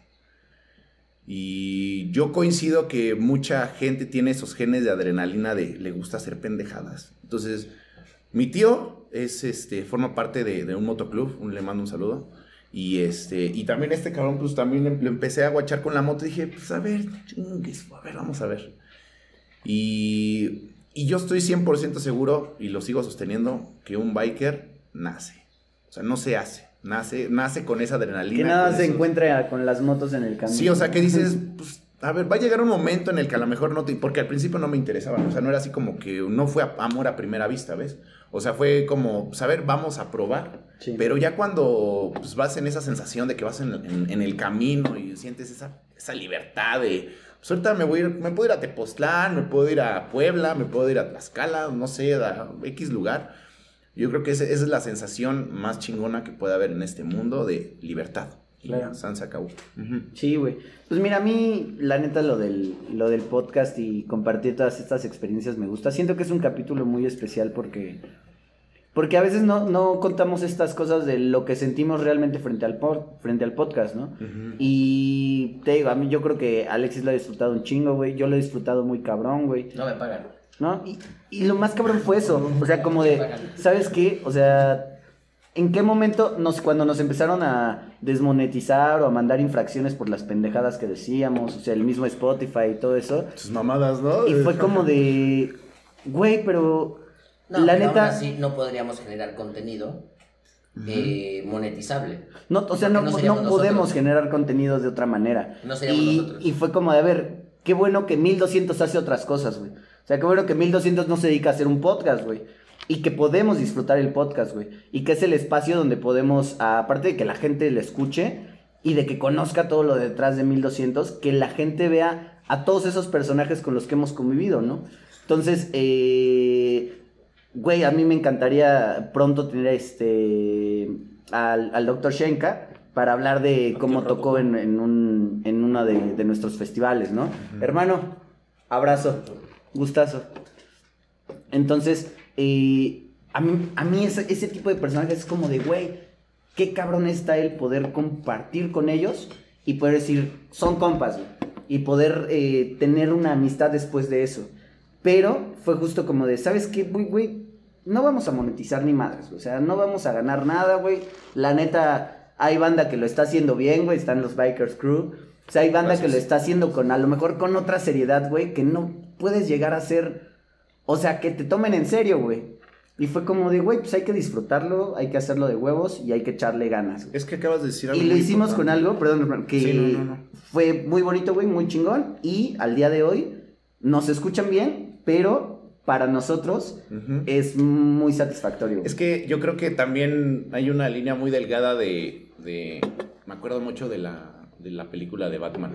Y yo coincido que mucha gente tiene esos genes de adrenalina de le gusta hacer pendejadas. Entonces, mi tío es este forma parte de, un motoclub, le mando un saludo. Y este y también este cabrón pues también lo empecé a guachar con la moto y dije, pues a ver, a ver, vamos a ver. Y, yo estoy 100% seguro, y lo sigo sosteniendo, que un biker nace. O sea, no se hace. Nace, nace con esa adrenalina. Que nada se encuentra con las motos en el camino. Sí, o sea, que dices, pues a ver, va a llegar un momento en el que a lo mejor no te, porque al principio no me interesaban, o sea, no era así como que no fue amor a primera vista, ¿ves? O sea, fue como, saber, vamos a probar. Pero ya cuando pues, vas en esa sensación de que vas en, en, el camino y sientes esa, esa libertad de, pues ahorita me voy a ir, me puedo ir a Tepoztlán, me puedo ir a Puebla, me puedo ir a Tlaxcala, no sé, a X lugar. Yo creo que esa, esa es la sensación más chingona que puede haber en este mundo de libertad. Claro. San se acabó. Sí, güey. Pues mira, a mí, la neta, lo del, lo del podcast y compartir todas estas experiencias me gusta. Siento que es un capítulo muy especial porque. Porque a veces no, no contamos estas cosas de lo que sentimos realmente frente al, frente al podcast, ¿no? Y te digo, a mí yo creo que Alexis lo ha disfrutado un chingo, güey. Yo lo he disfrutado muy cabrón, güey. No me pagan. ¿No? Y, y lo más cabrón fue eso. O sea, como de, ¿sabes qué? O sea, ¿En qué momento nos, cuando nos empezaron a desmonetizar o a mandar infracciones por las pendejadas que decíamos, o sea, el mismo Spotify y todo eso? Sus mamadas, ¿no? Y fue como de, güey, pero no, la neta... Aún así no podríamos generar contenido eh, monetizable. No, o sea, no, no, podemos generar contenido de otra manera. No seríamos y, nosotros. Y fue como de, a ver, qué bueno que 1200 hace otras cosas, güey. O sea, qué bueno que 1200 no se dedica a hacer un podcast, güey y que podemos disfrutar el podcast, güey. Y que es el espacio donde podemos, aparte de que la gente le escuche y de que conozca todo lo detrás de 1200, que la gente vea a todos esos personajes con los que hemos convivido, ¿no? Entonces, eh, güey, a mí me encantaría pronto tener este al, al Dr. Shenka para hablar de cómo tocó en, en, un, en uno de, nuestros festivales, ¿no? Hermano, abrazo, gustazo. Entonces, y a mí, a mí ese, ese tipo de personajes es como de, güey, qué cabrón está el poder compartir con ellos y poder decir, son compas, y poder eh, tener una amistad después de eso. Pero fue justo como de, ¿sabes qué, güey, güey? No vamos a monetizar ni madres, o sea, no vamos a ganar nada, güey. La neta, hay banda que lo está haciendo bien, güey, están los Bikers Crew. O sea, hay banda que lo está haciendo con, a lo mejor con otra seriedad, güey, que no puedes llegar a ser o sea, que te tomen en serio, güey. Y fue como de, güey, pues hay que disfrutarlo, hay que hacerlo de huevos y hay que echarle ganas. Es que acabas de decir algo. Y lo hicimos con algo, perdón, que fue muy bonito, güey, muy chingón. Y al día de hoy nos escuchan bien, pero para nosotros es muy satisfactorio. Es que yo creo que también hay una línea muy delgada de. de me acuerdo mucho de la, de la película de Batman.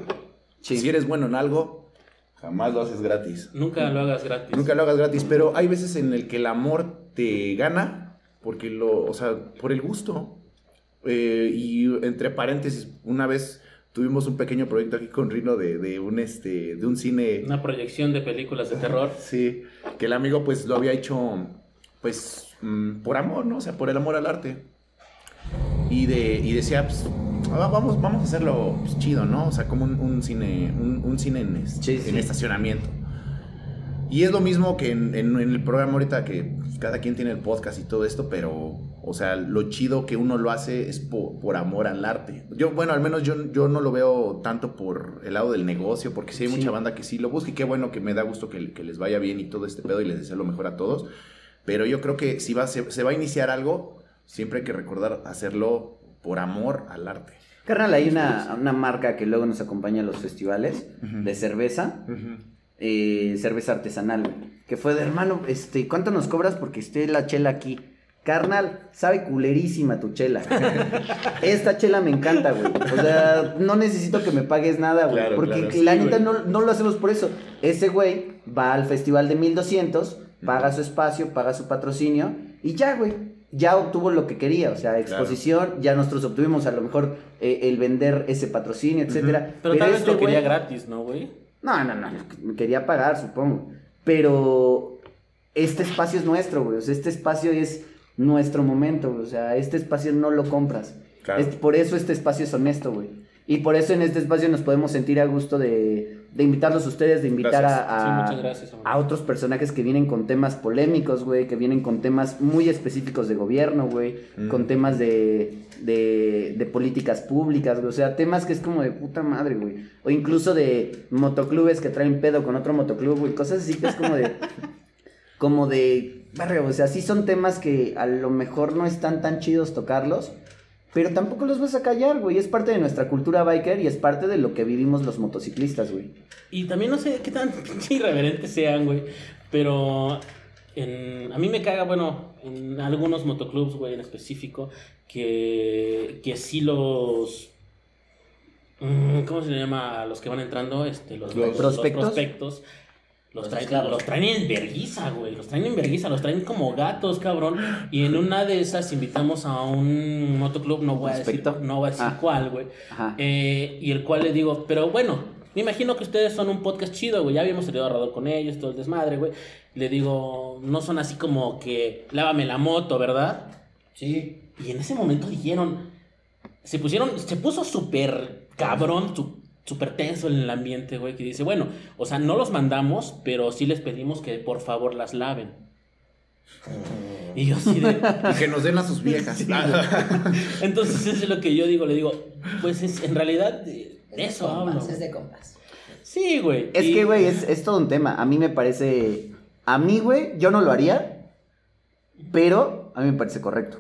Si eres bueno en algo, Jamás lo haces gratis. Nunca lo hagas gratis. Nunca lo hagas gratis, pero hay veces en el que el amor te gana porque lo, o sea, por el gusto. Eh, y entre paréntesis, una vez tuvimos un pequeño proyecto aquí con Rino de, de, un este de un cine una proyección de películas de terror sí que el amigo pues lo había hecho pues mm, por amor no o sea por el amor al arte y de y decía pues, vamos, vamos a hacerlo pues, chido, ¿no? O sea, como un, cine, un, cine en, en, estacionamiento. Y es lo mismo que en, el programa ahorita que pues, cada quien tiene el podcast y todo esto, pero, o sea, lo chido que uno lo hace es por, amor al arte. Yo, bueno, al menos yo, yo no lo veo tanto por el lado del negocio, porque sí hay mucha banda que sí lo busca y qué bueno que me da gusto que, les vaya bien y todo este pedo y les deseo lo mejor a todos. Pero yo creo que si va, se, se va a iniciar algo, siempre hay que recordar hacerlo por amor al arte. Carnal, hay una, una marca que luego nos acompaña a los festivales de cerveza, eh, cerveza artesanal, que fue de hermano, este, ¿cuánto nos cobras porque esté la chela aquí? Carnal, sabe culerísima tu chela. Esta chela me encanta, güey. O sea, no necesito que me pagues nada, güey. porque la neta no, no, lo hacemos por eso. Ese güey va al festival de 1200, paga su espacio, paga su patrocinio y ya, güey ya obtuvo lo que quería, o sea, exposición, ya nosotros obtuvimos a lo mejor eh, el vender ese patrocinio, etcétera. Pero, tal vez este lo quería gratis, ¿no, güey? No, no, no, quería pagar, supongo. Pero este espacio es nuestro, güey, o sea, este espacio es nuestro momento, o sea, este espacio no lo compras. por eso este espacio es honesto, güey. Y por eso en este espacio nos podemos sentir a gusto de, de invitarlos a ustedes, de invitar a, a, otros personajes que vienen con temas polémicos, güey, que vienen con temas muy específicos de gobierno, güey, mm. con temas de, de, de, políticas públicas, güey, o sea, temas que es como de puta madre, güey. O incluso de motoclubes que traen pedo con otro motoclub, güey, cosas así que es como de... como de... o sea, sí son temas que a lo mejor no están tan chidos tocarlos, Pero tampoco los vas a callar, güey. Es parte de nuestra cultura biker y es parte de lo que vivimos los motociclistas, güey. Y también no sé qué tan irreverentes sean, güey. Pero en, a mí me caga, bueno, en algunos motoclubs, güey, en específico, que, que sí los... mm, ¿Cómo se llama los que van entrando? Este, los, ¿Los los- los prospectos? Los Los traen, los traen en verguiza, güey. Los traen en verguiza, los traen como gatos, cabrón. Y en una de esas invitamos a un motoclub, no voy a decir, no voy a decir Ah. cuál, güey. Ajá. Eh, y el cual le digo, pero bueno, me imagino que ustedes son un podcast chido, güey. Ya habíamos salido a rodar con ellos, todo el desmadre, güey. Le digo, no son así como que lávame la moto, ¿verdad? Sí. Y en ese momento dijeron, se pusieron, se puso súper cabrón, su- súper tenso en el ambiente, güey. Que dice, bueno, o sea, no los mandamos, pero sí les pedimos que por favor las laven. Y yo así de. Y que nos den a sus viejas. Entonces, eso es lo que yo digo, le digo, pues es, en realidad de Es de eso compas, hablo. Es de compas. Sí, güey. Es y- que, güey, es, es todo un tema. A mí me parece. A mí, güey, yo no lo haría. Pero a mí me parece correcto.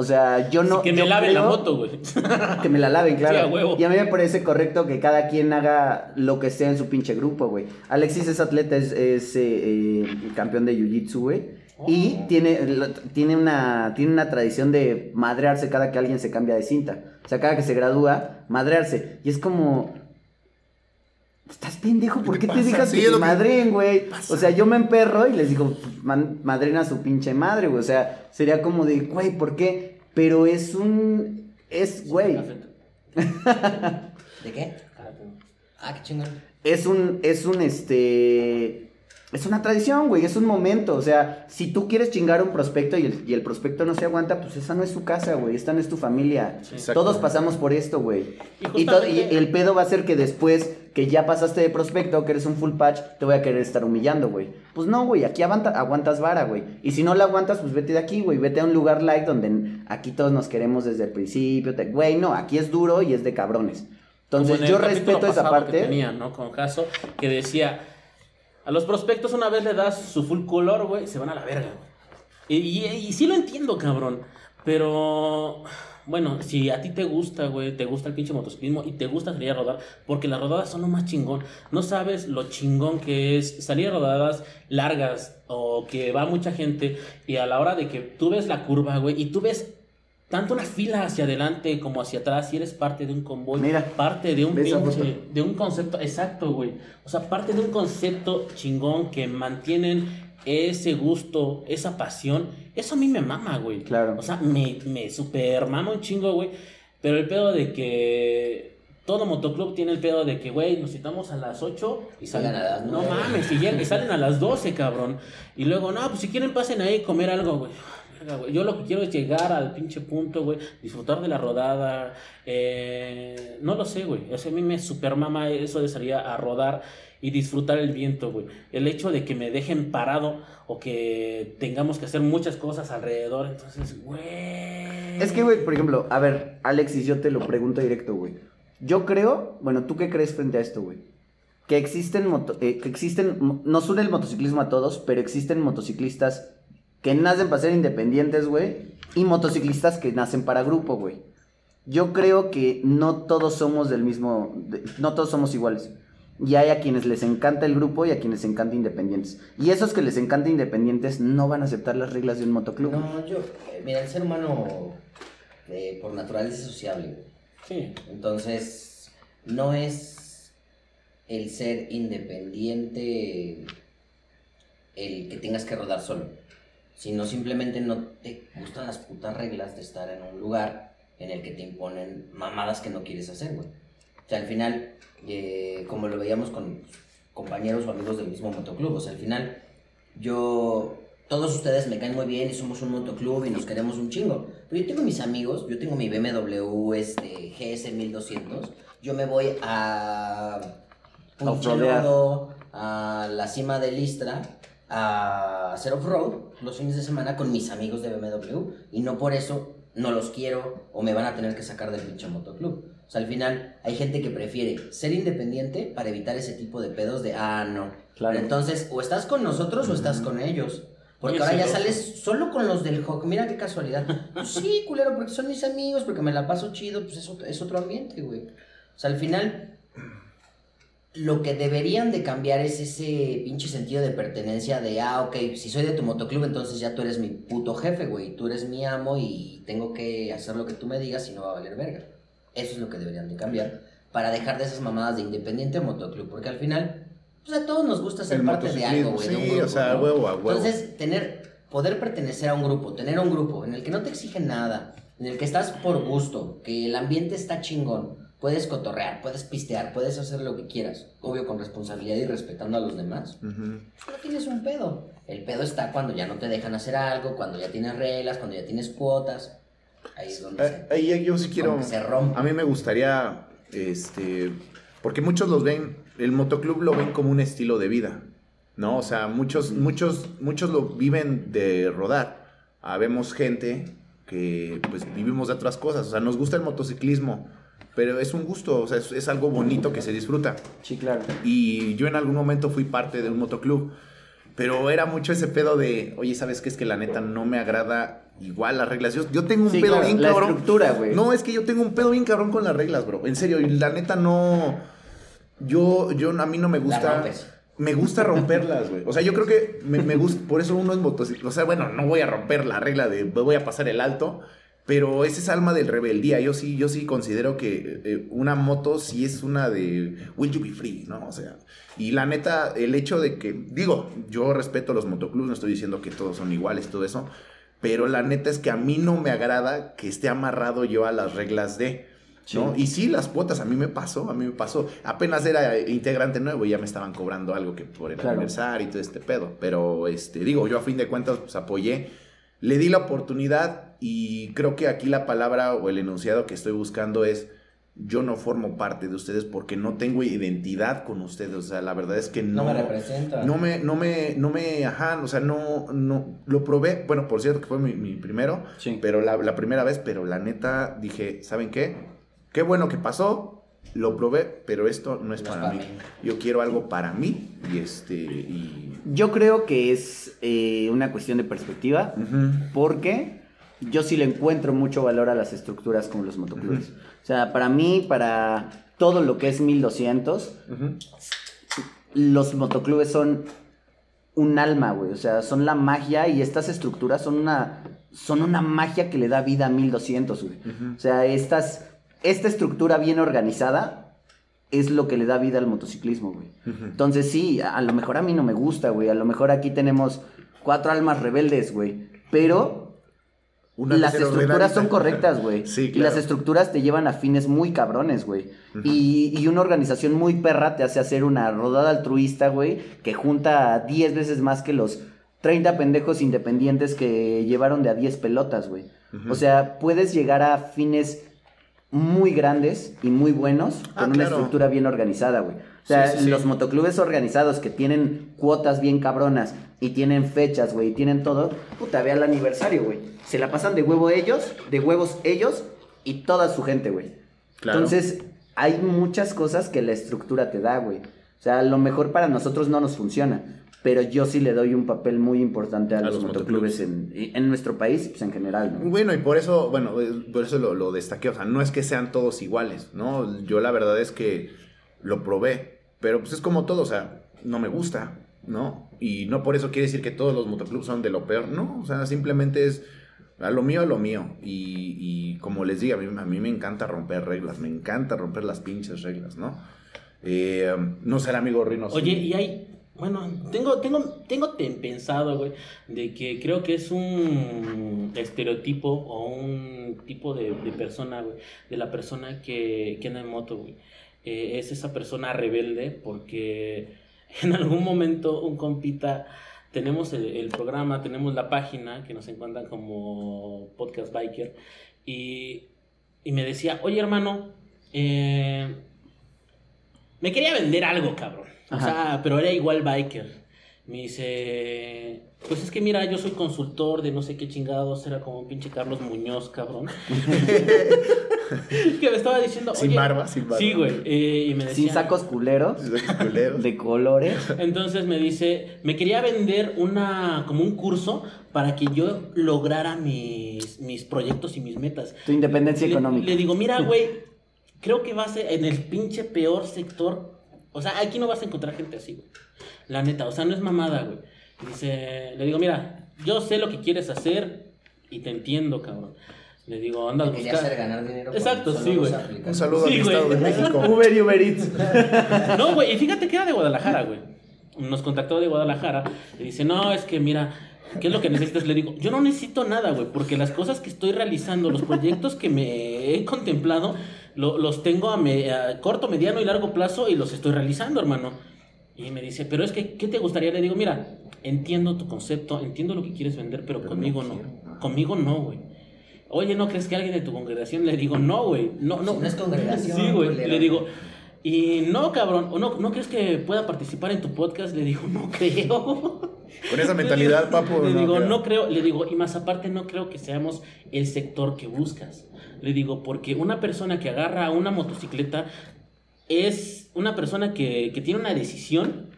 O sea, yo no. que me laven la moto, güey. Que me la laven, claro. Sí, a huevo. Y a mí me parece correcto que cada quien haga lo que sea en su pinche grupo, güey. Alexis es atleta, es, es, eh, eh, campeón de jiu-jitsu, güey. Y Oh. tiene, tiene, una, tiene una tradición de madrearse cada que alguien se cambia de cinta. O sea, cada que se gradúa, madrearse. Y es como... Estás pendejo, ¿por ¿Qué qué te dejas Sí, que te madreen, güey? O sea, yo me emperro y les digo, man, madren a su pinche madre, güey. O sea, sería como de, güey, ¿por qué? Pero es un... Es, güey. ¿De qué? Ah, qué chingón. es un, es un, este, es una tradición, güey, es un momento, o sea, si tú quieres chingar a un prospecto y el, y el prospecto no se aguanta, pues esa no es su casa, güey, esta no es tu familia. Exacto. Todos pasamos por esto, güey. Y Y, y el pedo va a ser que después que ya pasaste de prospecto, que eres un full patch, te voy a querer estar humillando, güey. Pues no, güey, aquí aguanta- aguantas vara, güey. Y si no la aguantas, pues vete de aquí, güey. Vete a un lugar light donde aquí todos nos queremos desde el principio. te- Güey, no, aquí es duro y es de cabrones. Entonces en yo respeto esa pasado que parte. tenía, ¿no? Con caso que decía, a los prospectos una vez le das su full color, güey, se van a la verga, güey. Y, y, sí lo entiendo, cabrón. Pero, bueno, si a ti te gusta, güey, te gusta el pinche motociclismo y te gusta salir a rodar, porque las rodadas son lo más chingón. No sabes lo chingón que es salir a rodadas largas o que va mucha gente y a la hora de que tú ves la curva, güey, y tú ves tanto una fila hacia adelante como hacia atrás, si eres parte de un convoy, Mira, parte de un pinche, de un concepto, exacto, güey. O sea, parte de un concepto chingón que mantienen ese gusto, esa pasión. Eso a mí me mama, güey. Claro. O sea, me, me super mama un chingo, güey. Pero el pedo de que todo motoclub tiene el pedo de que, güey, nos citamos a las 8 y salen Salgan a las No nueve. mames, y, llegan- y salen a las 12, cabrón. Y luego, no, pues si quieren pasen ahí y comer algo, güey. Yo lo que quiero es llegar al pinche punto, güey, disfrutar de la rodada. eh, no lo sé, güey. O sea, a mí me super mama eso de salir a rodar y disfrutar el viento, güey. El hecho de que me dejen parado o que tengamos que hacer muchas cosas alrededor, entonces, güey. Es que, güey, por ejemplo, a ver, Alexis, yo te lo pregunto directo, güey. Yo creo, bueno, ¿tú qué crees frente a esto, güey? Que existen, moto- eh, que existen, nos une el motociclismo a todos, pero existen motociclistas que nacen para ser independientes, güey, y motociclistas que nacen para grupo, güey. Yo creo que no todos somos del mismo, de- no todos somos iguales. Y hay a quienes les encanta el grupo y a quienes les encanta independientes. Y esos que les encanta independientes no van a aceptar las reglas de un motoclub. No, yo, eh, mira, el ser humano eh, por naturaleza es sociable, güey. Sí. Entonces, no es el ser independiente el que tengas que rodar solo, sino simplemente no te gustan las putas reglas de estar en un lugar en el que te imponen mamadas que no quieres hacer, güey. O sea, al final, eh, como lo veíamos con compañeros o amigos del mismo motoclub, o sea, al final, yo, todos ustedes me caen muy bien y somos un motoclub y nos queremos un chingo. Pero yo tengo mis amigos, yo tengo mi BMW este, GS 1200, yo me voy a a la cima de Listra, a hacer off-road los fines de semana con mis amigos de BMW y no por eso no los quiero o me van a tener que sacar del pinche motoclub. O sea, al final hay gente que prefiere ser independiente para evitar ese tipo de pedos de, ah, no. Claro. Entonces, o estás con nosotros o estás con ellos. Porque ahora ya sales solo con los del Hawk. Mira qué casualidad. Pues sí, culero, porque son mis amigos, porque me la paso chido, pues es otro, es otro ambiente, güey. O sea, al final, lo que deberían de cambiar es ese pinche sentido de pertenencia de, ah, ok, si soy de tu motoclub, entonces ya tú eres mi puto jefe, güey. Tú eres mi amo y tengo que hacer lo que tú me digas y no va a valer verga. Eso es lo que deberían de cambiar para dejar de esas mamadas de independiente motoclub, porque al final, pues a todos nos gusta ser El parte de algo, güey. de un sí, grupo, o sea, ¿no? huevo a huevo. Entonces, tener, poder pertenecer a un grupo, tener un grupo en el que no te exigen nada, en el que estás por gusto, que el ambiente está chingón, puedes cotorrear, puedes pistear, puedes hacer lo que quieras, obvio con responsabilidad y respetando a los demás, Ujú. no tienes un pedo. El pedo está cuando ya no te dejan hacer algo, cuando ya tienes reglas, cuando ya tienes cuotas. Ahí es donde Eh, Ahí yo sí quiero. se rompe. A mí me gustaría, este, porque muchos los ven, el motoclub lo ven como un estilo de vida, ¿no? O sea, muchos, muchos, muchos lo viven de rodar. Habemos gente que, pues, vivimos de otras cosas. O sea, nos gusta el motociclismo, pero es un gusto, o sea, es, es algo bonito que se disfruta. Sí, claro. Y yo en algún momento fui parte de un motoclub. Pero era mucho ese pedo de, oye, ¿sabes qué? Es que la neta no me agrada igual las reglas. Yo, yo tengo un Sí, pedo claro, bien la cabrón. estructura, güey. No, es que yo tengo un pedo bien cabrón con las reglas, bro. En serio, y la neta no. Yo, yo, a mí no me gusta. Me gusta romperlas, güey. O sea, yo creo que me, me gusta. Por eso uno es motociclista. O sea, bueno, no voy a romper la regla de voy a pasar el alto. Pero es esa alma del rebeldía. Yo sí, yo sí considero que eh, una moto sí es una de Will you be free, ¿no? O sea, y la neta, el hecho de que, digo, yo respeto los motoclubs, no estoy diciendo que todos son iguales y todo eso, pero la neta es que a mí no me agrada que esté amarrado yo a las reglas de, ¿no? Y sí, las cuotas, a mí me pasó, a mí me pasó. Apenas era integrante nuevo y ya me estaban cobrando algo que por el Claro. aniversario y todo este pedo. Pero, este, digo, yo a fin de cuentas, pues apoyé, le di la oportunidad y creo que aquí la palabra o el enunciado que estoy buscando es yo no formo parte de ustedes porque no tengo identidad con ustedes. O sea, la verdad es que No no, me representa. no me, no me, no me, ajá, o sea, no, no, lo probé, bueno, por cierto que fue mi, mi primero, Sí. pero la, la primera vez, pero la neta dije, ¿saben qué? Qué bueno que pasó, lo probé, pero esto no es No es para para mí. mí. Yo quiero algo para mí y este, y... Yo creo que es eh, una cuestión de perspectiva, porque yo sí le encuentro mucho valor a las estructuras como los motoclubes. O sea, para mí, para todo lo que es 1200, Ujú. los motoclubes son un alma, güey. O sea, son la magia y estas estructuras son una, son una magia que le da vida a 1200, güey. O sea, estas, esta estructura bien organizada es lo que le da vida al motociclismo, güey. Entonces sí, a lo mejor a mí no me gusta, güey. A lo mejor aquí tenemos cuatro almas rebeldes, güey. Pero Una las estructuras son correctas, güey. Sí, Y claro. las estructuras te llevan a fines muy cabrones, güey. y, y una organización muy perra te hace hacer una rodada altruista, güey, que junta a 10 veces más que los 30 pendejos independientes que llevaron de a 10 pelotas, güey. O sea, puedes llegar a fines muy grandes y muy buenos con Ah, una claro. estructura bien organizada, güey. O sea, Sí, sí, sí. los motoclubes organizados que tienen cuotas bien cabronas y tienen fechas, güey, y tienen todo, puta, ve al aniversario, güey. Se la pasan de huevo ellos, de huevos ellos y toda su gente, güey. Claro. Entonces, hay muchas cosas que la estructura te da, güey. O sea, a lo mejor para nosotros no nos funciona, pero yo sí le doy un papel muy importante a, A los, los motoclubes en, en nuestro país y pues en general, ¿no? Bueno, y por eso, bueno, por eso lo, lo destaqué. O sea, no es que sean todos iguales, ¿no? Yo la verdad es que lo probé, pero pues es como todo, o sea, no me gusta, ¿no? Y no por eso quiere decir que todos los motoclubs son de lo peor, no, o sea, simplemente es a lo mío, a lo mío. Y, y como les digo, a mí, a mí me encanta romper reglas, me encanta romper las pinches reglas, ¿no? Eh, no ser amigo Rino. Oye, y hay. Bueno, tengo, tengo, tengo ten- pensado, güey, de que creo que es un estereotipo o un tipo de, de persona, güey, de la persona que, que anda en moto, güey. Eh, es esa persona rebelde porque en algún momento un compita, tenemos el, el programa, tenemos la página que nos encuentran como Podcast Biker y, y me decía, oye hermano, eh, me quería vender algo, cabrón. O sea, pero era igual biker. Me dice, pues es que mira, yo soy consultor de no sé qué chingados, era como un pinche Carlos Muñoz, cabrón. que me estaba diciendo. Sin "Oye", barba, sin barba. Sí, güey. eh, y me decía. Sin sacos culeros, Culeros. de colores. Entonces me dice, me quería vender una, como un curso para que yo lograra mis, mis proyectos y mis metas. Tu independencia Le- económica. Le digo, mira, güey, creo que vas en el pinche peor sector. O sea, aquí no vas a encontrar gente así, güey. La neta, o sea, no es mamada, güey. Dice, le digo, mira, yo sé lo que quieres hacer y te entiendo, cabrón. Le digo, anda a Me quería buscar. hacer ganar dinero. Exacto, sí, güey. Un saludo Sí, al güey. Estado de México. Uber y Uber Eats. No, güey, y fíjate que era de Guadalajara, güey. Nos contactó de Guadalajara y dice, no, es que mira, ¿qué es lo que necesitas? Le digo, yo no necesito nada, güey, porque las cosas que estoy realizando, los proyectos que me he contemplado, lo- los tengo a, me- a corto, mediano y largo plazo y los estoy realizando, hermano. Y me dice, pero es que, ¿qué te gustaría? Le digo, mira, entiendo tu concepto, entiendo lo que quieres vender, pero, Pero conmigo no. Conmigo no, güey. Oye, ¿no crees que alguien de tu congregación? Le digo, no, güey. No, no. Si no es congregación, Sí, güey. Le digo, y no, cabrón, ¿o no, ¿no crees que pueda participar en tu podcast? Le digo, no creo. Con esa mentalidad, papo. Le no digo, creo. no creo, le digo, y más aparte no creo que seamos el sector que buscas. Le digo, porque una persona que agarra una motocicleta es una persona que, que tiene una decisión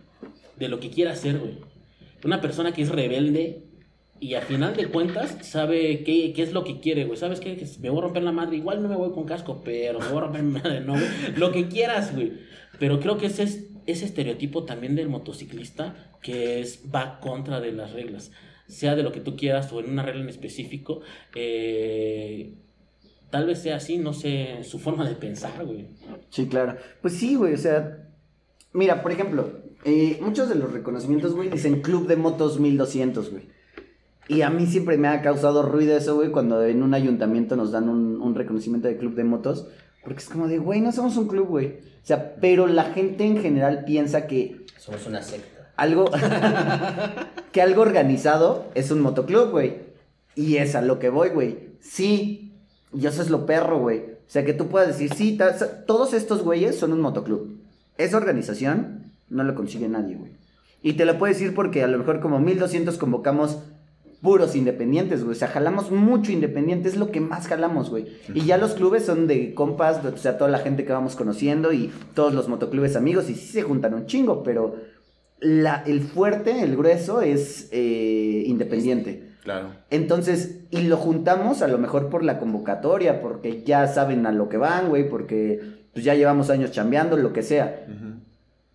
de lo que quiere hacer, güey. Una persona que es rebelde y a final de cuentas sabe qué, qué es lo que quiere, güey. ¿Sabes qué? Me voy a romper la madre. Igual no me voy con casco, pero me voy a romper mi madre, no, güey. Lo que quieras, güey. Pero creo que ese es ese estereotipo también del motociclista que es va contra de las reglas. Sea de lo que tú quieras o en una regla en específico. eh, tal vez sea así, no sé, su forma de pensar, güey. Sí, claro. Pues sí, güey, o sea, mira, por ejemplo, eh, muchos de los reconocimientos, güey, dicen Club de Motos 1200, güey. Y a mí siempre me ha causado ruido eso, güey, cuando en un ayuntamiento nos dan un, un reconocimiento de Club de Motos. Porque es como de, güey, no somos un club, güey. O sea, pero la gente en general piensa que Somos una secta. algo, que algo organizado es un motoclub, güey. Y es a lo que voy, güey. Sí, y eso es lo perro, güey. O sea, que tú puedas decir, sí, todos estos güeyes son un motoclub. Esa organización no lo consigue nadie, güey. Y te lo puedo decir porque a lo mejor como 1200 convocamos puros independientes, güey. O sea, jalamos mucho independiente, es lo que más jalamos, güey. Y ya los clubes son de compas, o sea, toda la gente que vamos conociendo y todos los motoclubes amigos y sí se juntan un chingo, pero la, el fuerte, el grueso es eh, independiente. Claro. Entonces, y lo juntamos a lo mejor por la convocatoria, porque ya saben a lo que van, güey, porque pues ya llevamos años chambeando, lo que sea.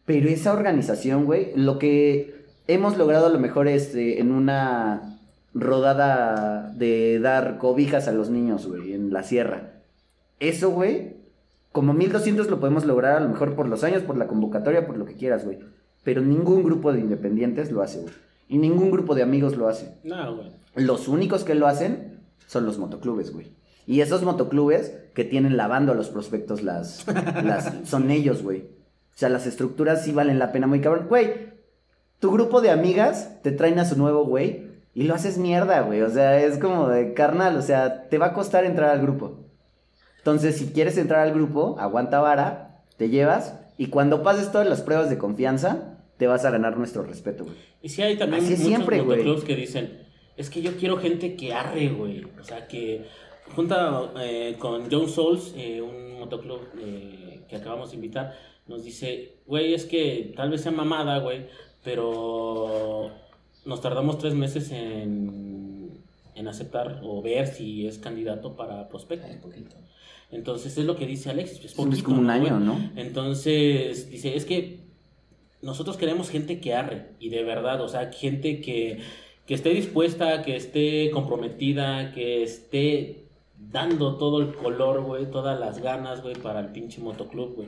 Pero esa organización, güey, lo que hemos logrado a lo mejor es eh, en una rodada de dar cobijas a los niños, güey, en la sierra. Eso, güey, como 1200 lo podemos lograr a lo mejor por los años, por la convocatoria, por lo que quieras, güey. Pero ningún grupo de independientes lo hace, güey. Y ningún grupo de amigos lo hace. No, güey. Los únicos que lo hacen son los motoclubes, güey. Y esos motoclubes que tienen lavando a los prospectos las, las son ellos, güey. O sea, las estructuras sí valen la pena muy cabrón. Güey, tu grupo de amigas te traen a su nuevo güey y lo haces mierda, güey. O sea, es como de carnal, o sea, te va a costar entrar al grupo. Entonces, si quieres entrar al grupo, aguanta vara, te llevas y cuando pases todas las pruebas de confianza, te vas a ganar nuestro respeto, güey. Y sí hay también Así muchos siempre, motoclubs que dicen, es que yo quiero gente que arre, güey. O sea, que junta eh, con John Souls, eh, un motoclub eh, que acabamos de invitar, nos dice, güey, es que tal vez sea mamada, güey, pero nos tardamos tres meses en, en aceptar o ver si es candidato para prospecto. Entonces es lo que dice Alexis, es es poquito, como un año, ¿no? Entonces, dice, es que nosotros queremos gente que arre, y de verdad, o sea, gente que, que esté dispuesta, que esté comprometida, que esté dando todo el color, güey, todas las ganas, güey, para el pinche motoclub, güey.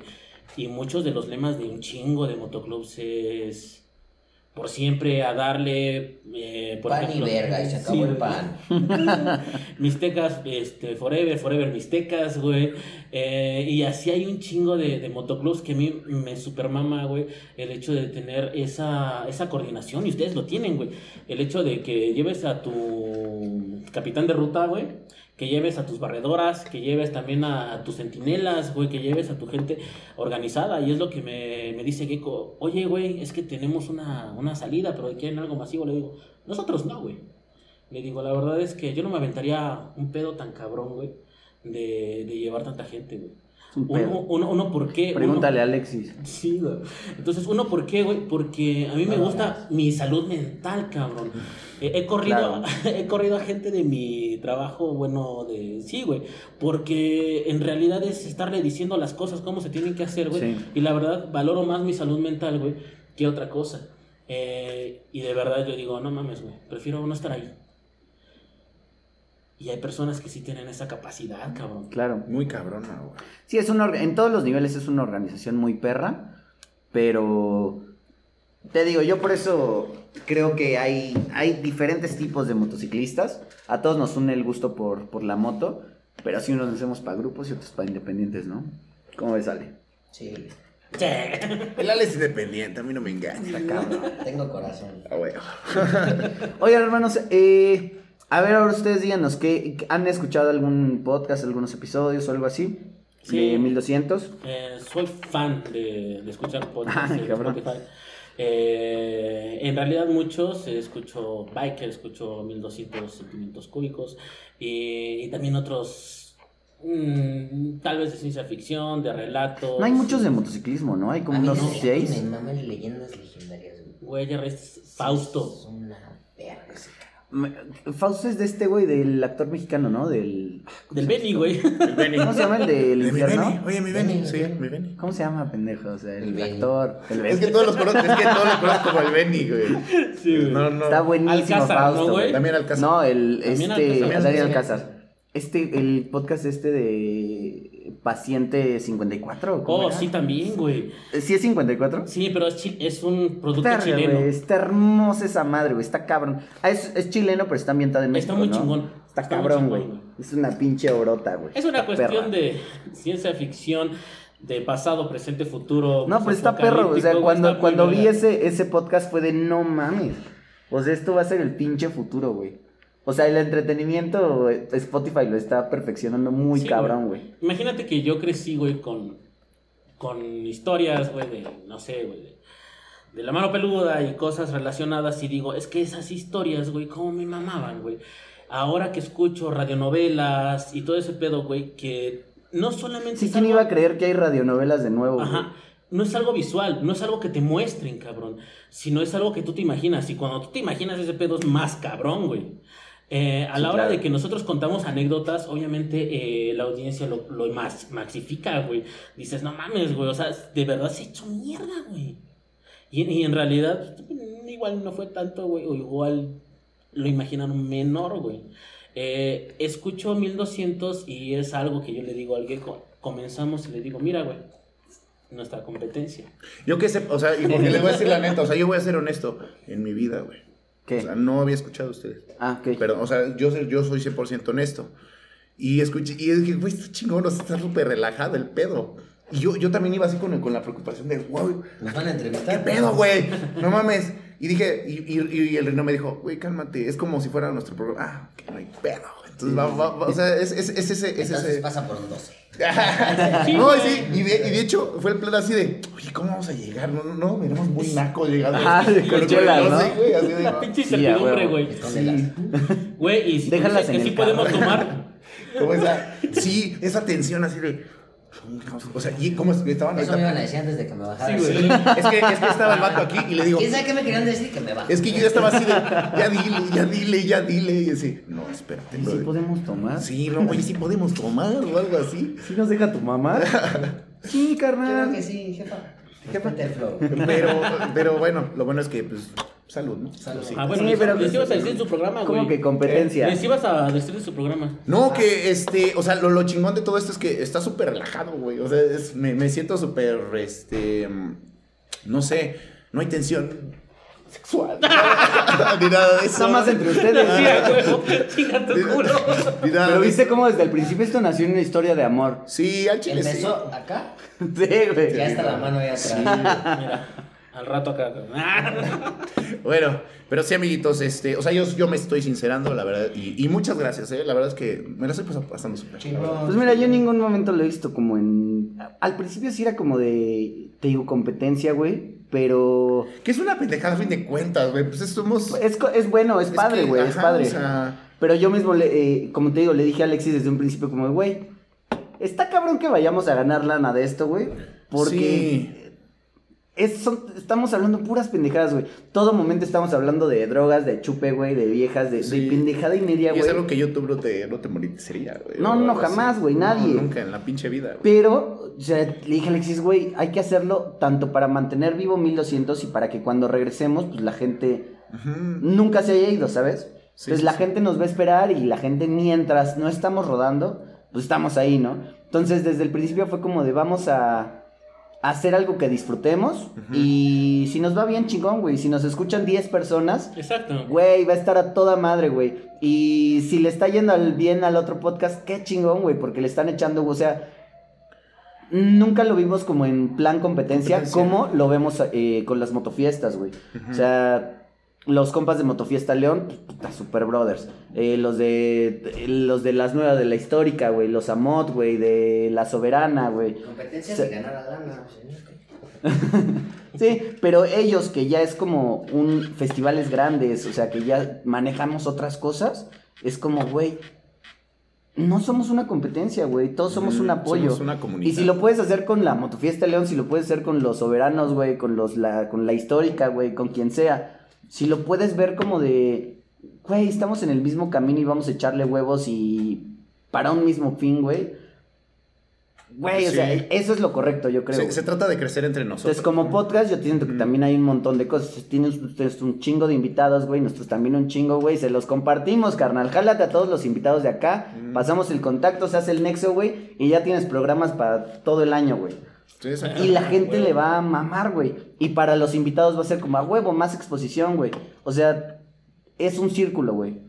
Y muchos de los lemas de un chingo de motoclubs es por siempre a darle, eh, por pan ejemplo, y verga, y se acabó Sí, el pan. Mixtecas, este, Forever, Forever Mixtecas, güey. Eh, y así hay un chingo de, de motoclubs que a mí me supermama, güey. El hecho de tener esa, esa coordinación, y ustedes lo tienen, güey. El hecho de que lleves a tu capitán de ruta, güey. Que lleves a tus barredoras, que lleves también a, tus centinelas, güey, que lleves a tu gente organizada. Y es lo que me, me dice Gecko, oye, güey, es que tenemos una, una salida, pero quieren algo masivo. Le digo, nosotros no, güey. Le digo, la verdad es que yo no me aventaría un pedo tan cabrón, güey. de, de llevar tanta gente, güey. Un Uno, uno, uno, ¿por qué? Pregúntale a Alexis. Sí, güey. Entonces, uno, ¿por qué, güey? Porque a mí me gusta mi salud mental, cabrón. Eh, he, corrido, Claro. he corrido a gente de mi trabajo, bueno, de... Sí, güey. Porque en realidad es estarle diciendo las cosas, cómo se tienen que hacer, güey. Sí. Y la verdad, valoro más mi salud mental, güey, que otra cosa. Eh, y de verdad yo digo, no mames, güey. Prefiero no estar ahí. Y hay personas que sí tienen esa capacidad, cabrón. Claro. Muy cabrona, güey. Sí, es una, en todos los niveles es una organización muy perra, pero te digo, yo por eso creo que hay, hay diferentes tipos de motociclistas. A todos nos une el gusto por, por la moto, pero así unos nos hacemos para grupos y otros para independientes, ¿no? ¿Cómo ves, Ale? Sí, Sí. El Ale es independiente, a mí no me engaña. tengo corazón. Ah, güey. Oigan, hermanos, eh, a ver, ahora ustedes díganos, ¿qué, ¿han escuchado algún podcast, algunos episodios o algo así? Sí. De 1200. Eh, soy fan de, de escuchar podcasts Ay. Spotify. Eh, en realidad muchos, eh, escucho Biker, escucho 1200 centímetros cúbicos y, y también otros, mm, tal vez de ciencia ficción, de relatos. No hay muchos de motociclismo, ¿no? Hay como unos no, seis. Me maman leyendas legendarias, güey. Güey, ya ves, Fausto. Es una verga ese Fausto es de este güey, del actor mexicano, ¿no? Del. Del Benny, güey. Benny. ¿Cómo se llama el del De mi infierno? Benny. Oye, mi Benny. Benny. Sí, mi Benny. ¿Cómo se llama, pendejo? O sea, el, El Benny. actor. El Es que Benny. todos los conozco, es que todos los conozco como el Benny, güey. Sí, güey. No, no. Está buenísimo, Alcázar, Fausto. ¿no, güey? También Alcázar. No, el. También Este. Alcázar. Daniel. Alcázar. Este, el podcast este de. Paciente 54. ¿cómo Oh, era? sí, también, güey. ¿Sí es 54? Sí, pero es, es un producto chileno. está hermosa esa madre, güey. Está cabrón. Ah, es, es chileno, pero está ambientado en Está México. muy ¿no? chingón. Está, Está muy cabrón, güey. Es una pinche orota, güey. Es una Está cuestión perra. de ciencia ficción, de pasado, presente, futuro. No, pero está perro, o sea, cuando, está muy cuando vi ese, ese podcast fue de no mames. O sea, esto va a ser el pinche futuro, güey. O sea, el entretenimiento, Spotify lo está perfeccionando muy Sí, cabrón, güey. Imagínate que yo crecí, güey, con, con historias, güey, de, no sé, güey, de, de la mano peluda y cosas relacionadas y digo, es que esas historias, güey, cómo me mamaban, güey. Ahora que escucho radionovelas y todo ese pedo, güey, que no solamente Sí, ¿quién algo- iba a creer que hay radionovelas de nuevo, güey? Ajá. No es algo visual, no es algo que te muestren, cabrón. Sino es algo que tú te imaginas. Y cuando tú te imaginas ese pedo es más cabrón, güey. Eh, a Sí, la hora claro. de que nosotros contamos anécdotas, obviamente eh, la audiencia lo, lo más, maxifica, güey. Dices, no mames, güey. O sea, de verdad se ha hecho mierda, güey. Y, y en realidad, mm, igual no fue tanto, güey. O igual lo imaginaron menor, güey. Eh, escucho 1200 y es algo que yo le digo al gecko. Comenzamos y le digo, mira, güey, nuestra competencia. Yo qué sé, o sea, y porque les voy a decir la neta, o sea, yo voy a ser honesto en mi vida, güey. ¿Qué? O sea, no había escuchado a ustedes. ah, ok. Pero, o sea, yo, soy- yo soy 100% honesto. Y escuché, y es que, güey, está chingón, o sea, está súper relajado el pedo. Y yo, yo también iba así con, con la preocupación de, wow, Nos van a ¿qué entrevistar. pedo, güey? No mames. Y dije, y, y, y el Reno me dijo, güey, cálmate, es como si fuera nuestro programa. Ah, que no hay pedo, güey. Entonces, va, va, va, o sea, es, es, es ese, es Entonces ese. pasa por un 12. no, sí, y de, y de hecho fue el plan así de, oye, ¿cómo vamos a llegar? No, no, no, miramos muy naco llegando. Ajá, de Con el conchelas, güey, ¿no? sé, güey, así de, La pinche Sí, incertidumbre, güey. Escóndelas. Güey, y si Déjalas en que el sí podemos carro. tomar. como esa, sí, esa tensión así de, o sea, y cómo es que estaban Eso me iban a decir antes de que me bajara. Sí, güey. Es que, es que estaba el vato aquí y le digo, ¿Quién sabe qué me querían decir? Que me baje. es que yo ya estaba así de, ya dile, ya dile, ya dile. Y así, no, espérate. ¿Y si podemos tomar? Sí, no, oye, sí podemos tomar o algo así. ¿Sí nos deja tu mamá? sí, Yo creo carnal. que sí, jefa. Jefa. Pero, pero bueno, lo bueno es que, pues, salud, ¿no? Salud. Sí. Ah, bueno, Sí, les, pero- les ibas a decir en su programa, güey. ¿Cómo que competencia? Les ibas a decir en su programa. No, que este, o sea, lo, lo chingón de todo esto es que está súper relajado, güey. O sea, es- me, me siento súper, este, mm, no sé, no hay tensión sexual. ni nada de eso. Nada más entre ustedes. Sí, tu culo. Ni nada Pero viste cómo desde el principio esto nació en una historia de amor. Sí, al chile sí. Empezó acá, Sí, güey. ya está la mano ahí atrás. Mira, al rato acá. Bueno, pero sí, amiguitos, este, o sea, yo, yo me estoy sincerando, la verdad, y, y muchas gracias, ¿eh? La verdad es que me la estoy pas- pasando súper. Pues mira, yo en ningún momento lo he visto como en... Al principio sí era como de, te digo, competencia, güey, pero... Que es una pendejada a fin de cuentas, güey. Pues somos. Es, co- es bueno, es padre, que, güey, es padre. O sea, Pero yo mismo, le, eh, como te digo, le dije a Alexis desde un principio como, güey, está cabrón que vayamos a ganar lana de esto, güey. Porque es, son- estamos hablando puras pendejadas, güey. Todo momento estamos hablando de drogas, de chupe, güey, de viejas, de, de pendejada y media, Y es güey. algo que YouTube no te, no te monetizaría, güey. No, no, jamás, güey, No, nadie. nunca en la pinche vida, güey. Pero, o sea, le dije a Alexis, güey, hay que hacerlo tanto para mantener vivo 1200 y para que cuando regresemos, pues la gente nunca se haya ido, ¿sabes? Sí, Entonces sí, la gente nos va a esperar y la gente mientras no estamos rodando, pues estamos ahí, ¿no? Entonces desde el principio fue como de vamos a hacer algo que disfrutemos y si nos va bien chingón, güey, si nos escuchan 10 personas, Exacto. güey, va a estar a toda madre, güey. Y si le está yendo al bien al otro podcast, qué chingón, güey, porque le están echando, o sea, nunca lo vimos como en plan competencia, Competencia. como lo vemos eh, con las motofiestas, güey. O sea, los compas de Motofiesta León, pues, puta, Super Brothers. Eh, los de los de las nuevas de la histórica, güey. Los Amot, güey. De la Soberana, güey. Competencias Se- de ganar a lana. Sí, pero ellos que ya es como un festivales grandes, o sea, que ya manejamos otras cosas, es como, güey, no somos una competencia, güey, todos somos Ujú, un apoyo. somos una comunidad. Y si lo puedes hacer con la Motofiesta León, si lo puedes hacer con los soberanos, güey, con los la con la histórica, güey, con quien sea, si lo puedes ver como de, güey, estamos en el mismo camino y vamos a echarle huevos y para un mismo fin, güey. Güey, o sea, eso es lo correcto, yo creo. Se, trata de crecer entre nosotros. Entonces, como podcast, yo siento que también hay un montón de cosas. Tienen ustedes un chingo de invitados, güey. Nosotros también un chingo, güey. Se los compartimos, carnal. Jálate a todos los invitados de acá. Pasamos el contacto, se hace el nexo, güey. Y ya tienes programas para todo el año, güey. Sí. Y la gente le va a mamar, güey. Y para los invitados va a ser como a huevo, más exposición, güey. O sea, es un círculo, güey.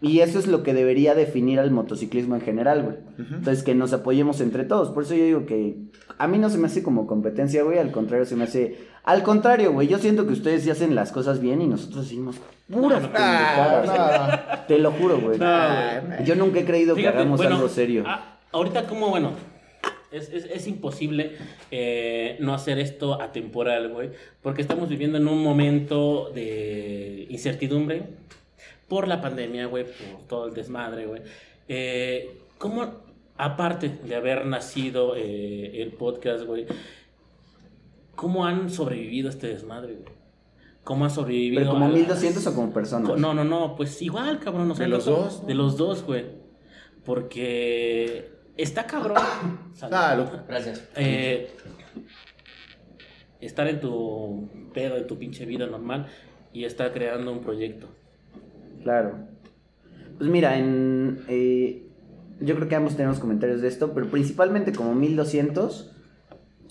Y eso es lo que debería definir al motociclismo en general, güey. Entonces, que nos apoyemos entre todos. Por eso yo digo que a mí no se me hace como competencia, güey. Al contrario, se me hace. Al contrario, güey. Yo siento que ustedes ya hacen las cosas bien y nosotros decimos puras pendejadas. Ah, Te lo juro, güey. No, güey. Yo nunca he creído que hagamos bueno, algo serio. ah, ahorita como, bueno, es, es- es imposible eh, no hacer esto atemporal, güey, porque estamos viviendo en un momento de incertidumbre por la pandemia, güey, por todo el desmadre, güey. Eh, ¿Cómo, aparte de haber nacido eh, el podcast, güey, cómo han sobrevivido a este desmadre, güey? ¿Cómo han sobrevivido? Pero como a- 1200 o como personas. no, no, no, pues igual, cabrón. o sea, De los dos. De los dos, güey. Porque está cabrón. Salud. Gracias. Eh, estar en tu pedo, en tu pinche vida normal y estar creando un proyecto. Claro. Pues mira, en, eh, yo creo que ambos tenemos comentarios de esto, pero principalmente como 1200.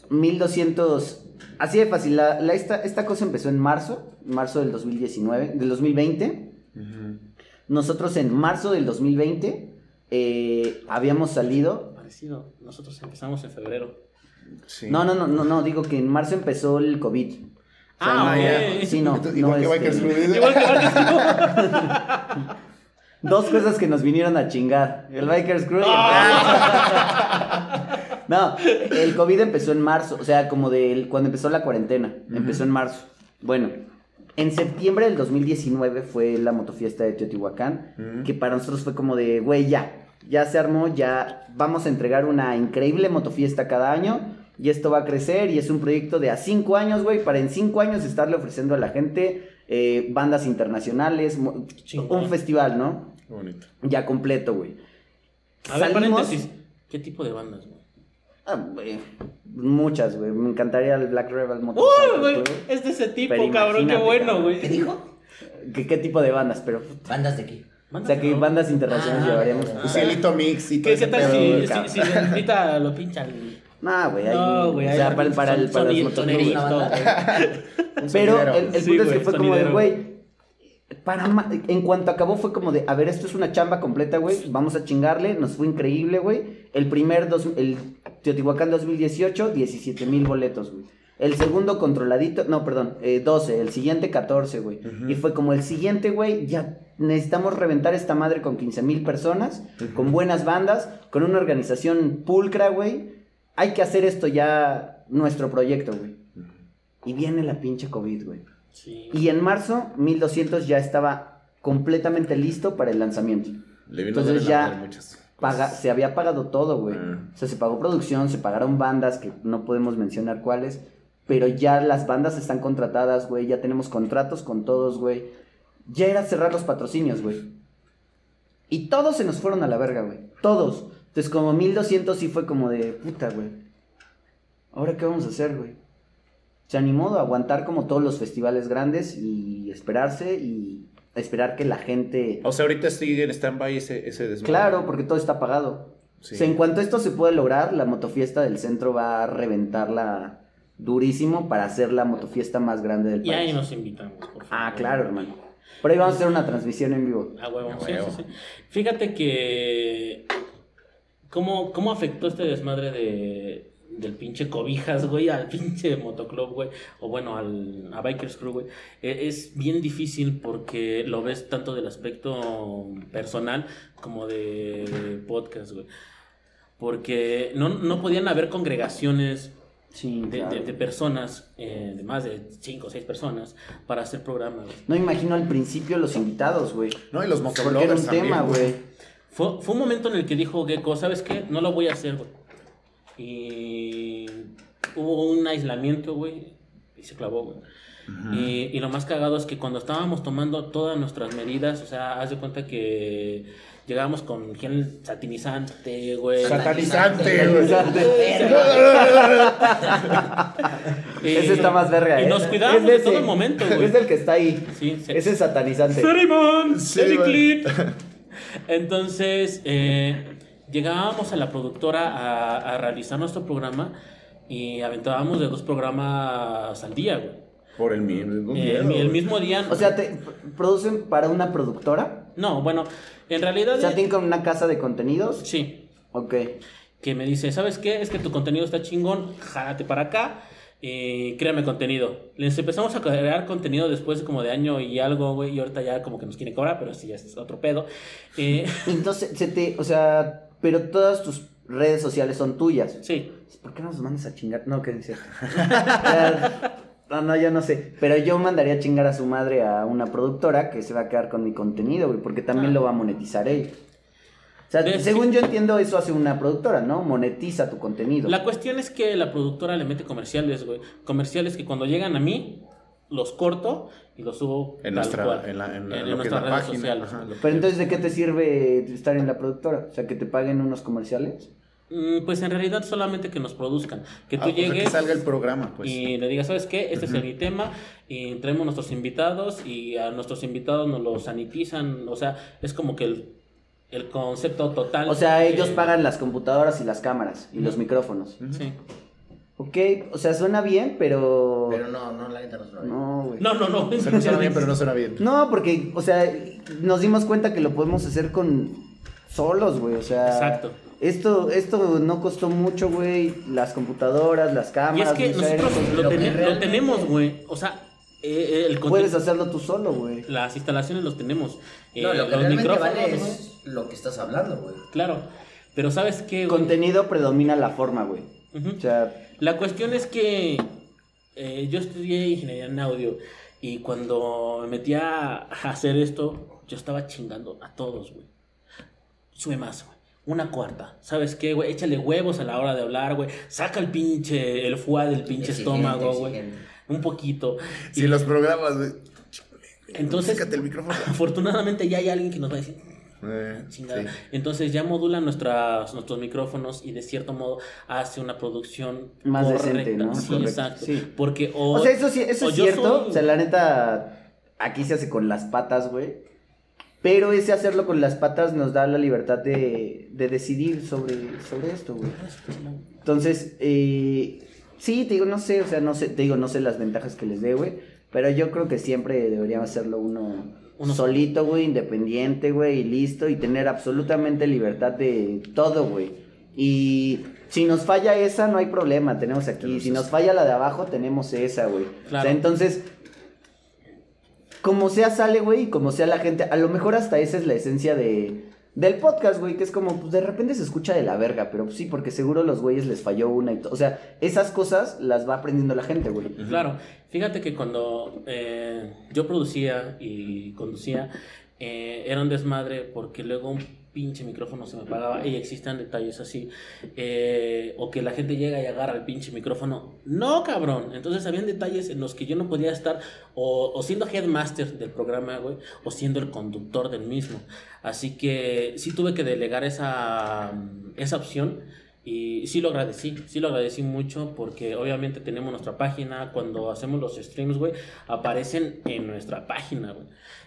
1200. Así de fácil. La, la- esta, esta cosa empezó en marzo, marzo del 2019, del 2020. Ujú. Nosotros en marzo del 2020 eh, habíamos salido. Parecido. Nosotros empezamos en febrero. Sí. No, no, no, no, no, digo que en marzo empezó el COVID. Ah, Ah, ok. ya. Sí, no. Igual no, que este, Bikers. Igual que Bikers Dos cosas que nos vinieron a chingar. El Bikers Crew y el- No, el COVID empezó en marzo, o sea, como de cuando empezó la cuarentena. Empezó en marzo. Bueno, en septiembre del 2019 fue la motofiesta de Teotihuacán, Ujú. que para nosotros fue como de, güey, ya, ya se armó, ya vamos a entregar una increíble motofiesta cada año. Y esto va a crecer y es un proyecto de a cinco años, güey, para en cinco años estarle ofreciendo a la gente eh, bandas internacionales, Chingón. un festival, ¿no? Qué bonito. Ya completo, güey. A ver, Salimos- paréntesis. ¿Qué tipo de bandas, güey? Ah, güey, muchas, güey. Me encantaría el Black Rebel Uy, Motorcycle güey. Es de ese tipo, Pero cabrón. Qué bueno, cabrón. ¿Qué güey. dijo? ¿Qué, qué tipo de bandas? Pero, ¿Bandas de qué? O sea, ¿qué bandas internacionales Ah, llevaríamos? ah. Cielito Mix y todo ¿Qué, tal si, si, si ahorita lo pinchan? No, güey. ahí- No, güey. O sea, para, para, el, son- para los güey. Pero sonidero. el, el Sí, punto es que fue como de, güey. Para ma- en cuanto acabó fue como de, a ver, esto es una chamba completa, güey. Vamos a chingarle. Nos fue increíble, güey. El primer, dos, el Teotihuacán 2018, 17 mil boletos, güey. El segundo controladito, no, perdón, eh, 12. El siguiente 14, güey. Y fue como el siguiente, güey, ya necesitamos reventar esta madre con 15 mil personas, con buenas bandas, con una organización pulcra, güey. Hay que hacer esto ya nuestro proyecto, güey. Y viene la pinche COVID, güey. Sí. Y en marzo, 1200 ya estaba completamente listo para el lanzamiento. Le vino Entonces ya- paga, se había pagado todo, güey. Ah. O sea, se pagó producción, se pagaron bandas, que no podemos mencionar cuáles, pero ya las bandas están contratadas, güey, ya tenemos contratos con todos, güey. Ya era cerrar los patrocinios, güey. Y todos se nos fueron a la verga, güey. Todos. Entonces, como 1200 sí fue como de puta, güey. ¿Ahora qué vamos a hacer, güey? Se animó a aguantar como todos los festivales grandes y esperarse y esperar que la gente... O sea, ahorita sigue en stand-by ese, ese desmadre. Claro, porque todo está pagado. Sí. O sea, en cuanto esto se puede lograr, la motofiesta del centro va a reventarla durísimo para hacer la motofiesta más grande del Y país. ahí nos invitamos, por favor. Ah, claro, hermano. Por ahí vamos a hacer una transmisión en vivo. A huevo, A sí, huevo. sí, sí. Fíjate que. ¿Cómo, cómo afectó este desmadre de, del pinche cobijas, güey, al pinche motoclub, güey? O bueno, al, a Bikers Crew, güey. E- Es bien difícil porque lo ves tanto del aspecto personal como de podcast, güey. Porque no, no podían haber congregaciones Sí, de, claro. de- de personas, eh, de más de 5 o 6 personas, para hacer programas. No imagino al principio los invitados, güey. No, y los era motobloggers un también. tema, güey. Fue, fue un momento en el que dijo Gecko, ¿sabes qué? No lo voy a hacer, güey. Y hubo un aislamiento, güey, y se clavó, güey. y, y lo más cagado es que cuando estábamos tomando todas nuestras medidas, o sea, haz de cuenta que llegábamos con gel satinizante, güey. Satanizante, güey. Ese está más verga, Y ¿eh? nos cuidamos de todo momento, güey. Es el que está ahí. Sí, sí. Ese es satanizante. Güey. Entonces, eh, llegábamos a la productora a, a realizar nuestro programa y aventábamos de dos programas al día, güey. Por el, mismo Eh, el, el mismo día. O sea, ¿te producen para una productora? No, bueno, en realidad. Sea, tienen como una casa de contenidos. Sí. Ok. Que me dice, ¿sabes qué? Es que tu contenido está chingón, jálate para acá. Y créame contenido. Les empezamos a crear contenido después de como de año y algo, güey. Y ahorita ya como que nos quieren cobrar, pero sí, ya es otro pedo. Eh, Entonces, se te, o sea, pero todas tus redes sociales son tuyas. sí. ¿Por qué nos mandas a chingar? No, que es cierto. No, no, yo no sé. Pero yo mandaría a chingar a su madre a una productora que se va a quedar con mi contenido, güey, porque también Ah. lo va a monetizar ella. O sea, De- según yo entiendo, eso hace una productora, ¿no? Monetiza tu contenido. La cuestión es que la productora le mete comerciales, güey. Comerciales que cuando llegan a mí, los corto y los subo En nuestra, cual. en la, en la- En lo que es nuestras la redes página. lo- Pero entonces, ¿de qué te sirve estar en la productora? O sea, que te paguen unos comerciales. Mm, Pues en realidad solamente que nos produzcan. Que tú Ah, o sea, llegues que salga el programa, pues. y le digas, ¿sabes qué? Este es mi tema. Y traemos nuestros invitados y a nuestros invitados nos los sanitizan. O sea, es como que el, el concepto total. O sea, ellos eh, pagan las computadoras y las cámaras y los micrófonos. Sí. Ok, o sea, suena bien, pero... Pero no, no, la neta no suena bien. No, güey. No, no, no. O sea, no suena bien, pero no suena bien. No, porque, o sea, nos dimos cuenta que lo podemos hacer con solos, güey. O sea, Exacto. Esto, esto no costó mucho, güey. Las computadoras, las Y es cámaras. que nosotros lo, lo que tenemos, güey. O sea, eh, el Puedes hacerlo tú solo, güey. las instalaciones los tenemos. Eh, No, lo que los realmente micrófonos, vale es lo que estás hablando, güey. Claro. Pero ¿sabes qué? güey? Contenido predomina la forma, güey. O sea, La cuestión es que eh, yo estudié ingeniería en audio y cuando me metí a hacer esto, yo estaba chingando a todos, güey. Sube más, güey. Una cuarta. ¿Sabes qué, güey? Échale huevos a la hora de hablar, güey. Saca el pinche, el fuá del pinche Exigente, estómago, güey. Un poquito. Si los programas, güey. Entonces, el micrófono. afortunadamente ya hay alguien que nos va a decir, Eh, sí. Entonces ya modula nuestras, nuestros micrófonos y de cierto modo hace una producción Más correcta. decente, ¿no? Sí, exacto. sí. Porque o, o sea, eso sí, eso es cierto. soy- O sea, la neta, aquí se hace con las patas, güey. Pero ese hacerlo con las patas nos da la libertad de, de decidir sobre, sobre esto, güey. Entonces, eh, sí, te digo, no sé, o sea, no sé, te digo, no sé las ventajas que les dé, güey. Pero yo creo que siempre debería hacerlo uno, Uno- solito, güey, independiente, güey, y listo, y tener absolutamente libertad de todo, güey. Y si nos falla esa, no hay problema, tenemos aquí. Si nos falla la de abajo, tenemos esa, güey. O Claro. sea, entonces, como sea sale, güey, y como sea la gente, a lo mejor hasta esa es la esencia de del podcast, güey, que es como, pues de repente se escucha de la verga, pero pues, sí, porque seguro los güeyes les falló una y todo. O sea, esas cosas las va aprendiendo la gente, güey. Claro, fíjate que cuando eh, yo producía y conducía, eh, era un desmadre porque luego pinche micrófono se me apagaba y existen detalles así. Eh, o que la gente llega y agarra el pinche micrófono. No, cabrón. Entonces habían detalles en los que yo no podía estar o, siendo headmaster del programa, güey, o siendo el conductor del mismo. Así que sí tuve que delegar esa, esa opción. Y sí lo agradecí, sí lo agradecí mucho porque obviamente tenemos nuestra página, cuando hacemos los streams, güey, aparecen en nuestra página.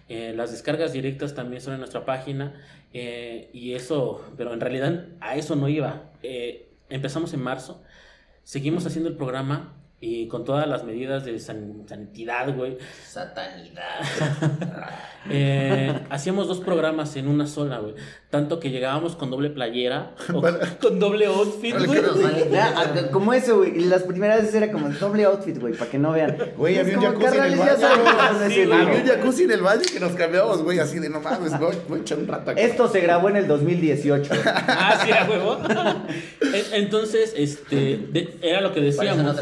Eh, las descargas directas también son en nuestra página eh, y eso, pero en realidad a eso no iba. Eh, empezamos en marzo, seguimos haciendo el programa y con todas las medidas de san sanidad, güey. Satanidad. eh, hacíamos dos programas en una sola, güey. Tanto que llegábamos con doble playera, o con doble outfit, güey. Como eso, güey. Y las primeras veces era como el doble outfit, güey, para que no vean. Güey, había un jacuzzi en el baño. había un jacuzzi en el baño que nos cambiamos, güey, así de no mames, voy, voy a echar un rato aquí. Esto se grabó en el 2018. Ah, sí, a huevo. En- Entonces, este, de- era lo que eso no decíamos.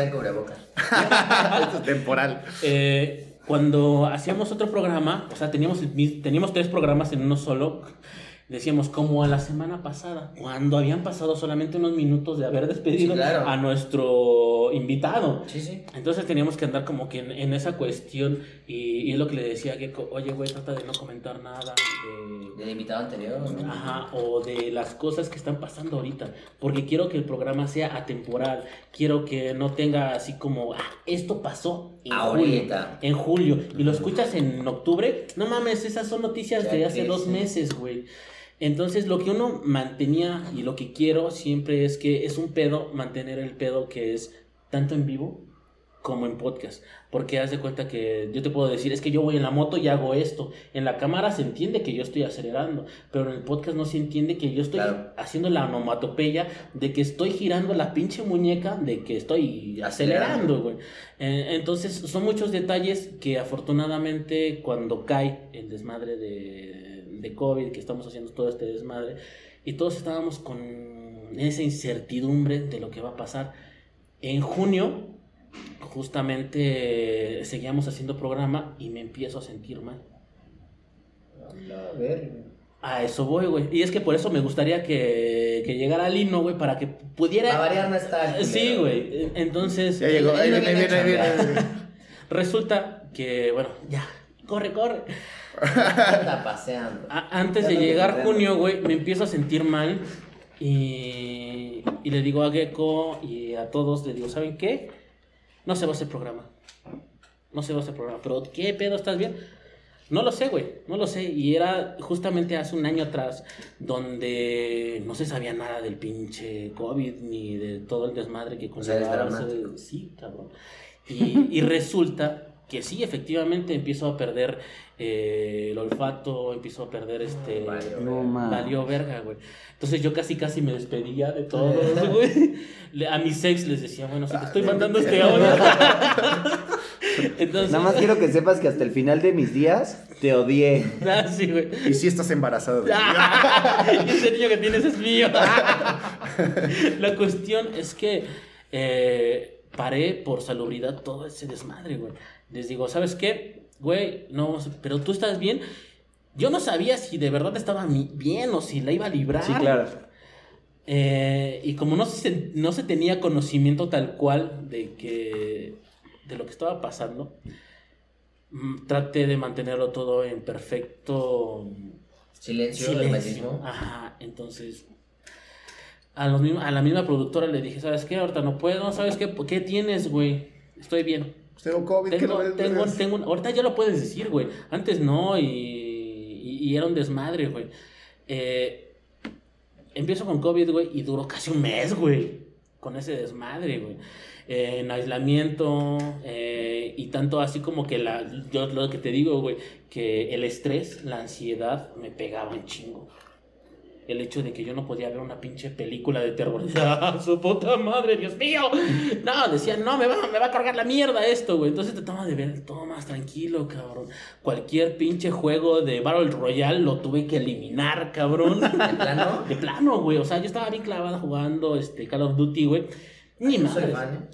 Esto es temporal. Eh, cuando hacíamos otro programa, o sea, teníamos, teníamos tres programas en uno solo. Decíamos, como a la semana pasada, cuando habían pasado solamente unos minutos de haber despedido Sí, claro. a nuestro invitado. Sí, sí. Entonces teníamos que andar como que en, en esa cuestión y, y es lo que le decía a Gecko, oye, güey, trata de no comentar nada de, Del invitado anterior, ¿no? Ajá, o de las cosas que están pasando ahorita, porque quiero que el programa sea atemporal, quiero que no tenga así como, ah, esto pasó en Ahorita. julio, en julio, y lo escuchas en octubre, no mames, esas son noticias Ya de hace dos meses, güey. Entonces, lo que uno mantenía y lo que quiero siempre es que es un pedo mantener el pedo que es tanto en vivo como en podcast. Porque haz de cuenta que yo te puedo decir, es que yo voy en la moto y hago esto. En la cámara se entiende que yo estoy acelerando, pero en el podcast no se entiende que yo estoy Claro. haciendo la onomatopeya de que estoy girando la pinche muñeca, de que estoy acelerando, güey. Eh, entonces, son muchos detalles que afortunadamente cuando cae el desmadre de, de COVID, que estamos haciendo todo este desmadre, y todos estábamos con esa incertidumbre de lo que va a pasar. En junio, justamente seguíamos haciendo programa y me empiezo a sentir mal. A ver. A eso voy, güey. Y es que por eso me gustaría que, que llegara Lino, güey, para que pudiera... A variar no está. Sí, güey. Entonces... Ya llegó, ahí viene, ahí viene. Resulta que, bueno, ya, corre, corre. Anda paseando. A- antes Ya de llegar comprendo. junio, güey, me empiezo a sentir mal y, y le digo a Gecko y a todos, le digo, ¿saben qué? No se va a hacer programa. No se va a hacer programa. Pero, ¿qué pedo? ¿Estás bien? No lo sé, güey, no lo sé. Y era justamente hace un año atrás donde no se sabía nada del pinche COVID ni de todo el desmadre que dramático. Sí, cabrón. Y, y resulta que sí, efectivamente empiezo a perder eh, el olfato, empiezo a perder este... Valió No. Valió verga, güey. Entonces yo casi casi me despedía de todos, güey. A mis ex les decía, bueno, si te estoy mandando este audio. Entonces, Nada más quiero que sepas que hasta el final de mis días te odié. Ah, sí, güey. Y si estás embarazada de Y ese niño que tienes es mío. La cuestión es que eh, paré por salubridad todo ese desmadre, güey. Les digo, ¿sabes qué? Güey, no, pero tú estás bien. Yo no sabía si de verdad estaba bien o si la iba a librar. Sí, claro. Eh, y como no se, no se tenía conocimiento tal cual de que de lo que estaba pasando, mm, traté de mantenerlo todo en perfecto Silencio, silencio. Ajá, entonces a, los mismos- a la misma productora le dije, ¿sabes qué? Ahorita no puedo, ¿sabes qué? ¿Qué tienes, güey? Estoy bien. Tengo COVID, ¿qué Tengo, no tengo un- ahorita ya lo puedes decir, güey. Antes no, y, y, y era un desmadre, güey. Eh, empiezo con COVID, güey, y duró casi un mes, güey. Con ese desmadre, güey. Eh, en aislamiento, eh, y tanto así como que la, yo lo que te digo, güey, que el estrés, la ansiedad me pegaba un chingo. El hecho de que yo no podía ver una pinche película de terror. ¡Ah, su puta madre, Dios mío! No, decían, no, me va, me va a cargar la mierda esto, güey. Entonces trataba de ver todo más tranquilo, cabrón. Cualquier pinche juego de Battle Royale lo tuve que eliminar, cabrón. ¿De plano? De plano, güey. O sea, yo estaba bien clavada jugando este Call of Duty, güey. Ni soy madre. fan,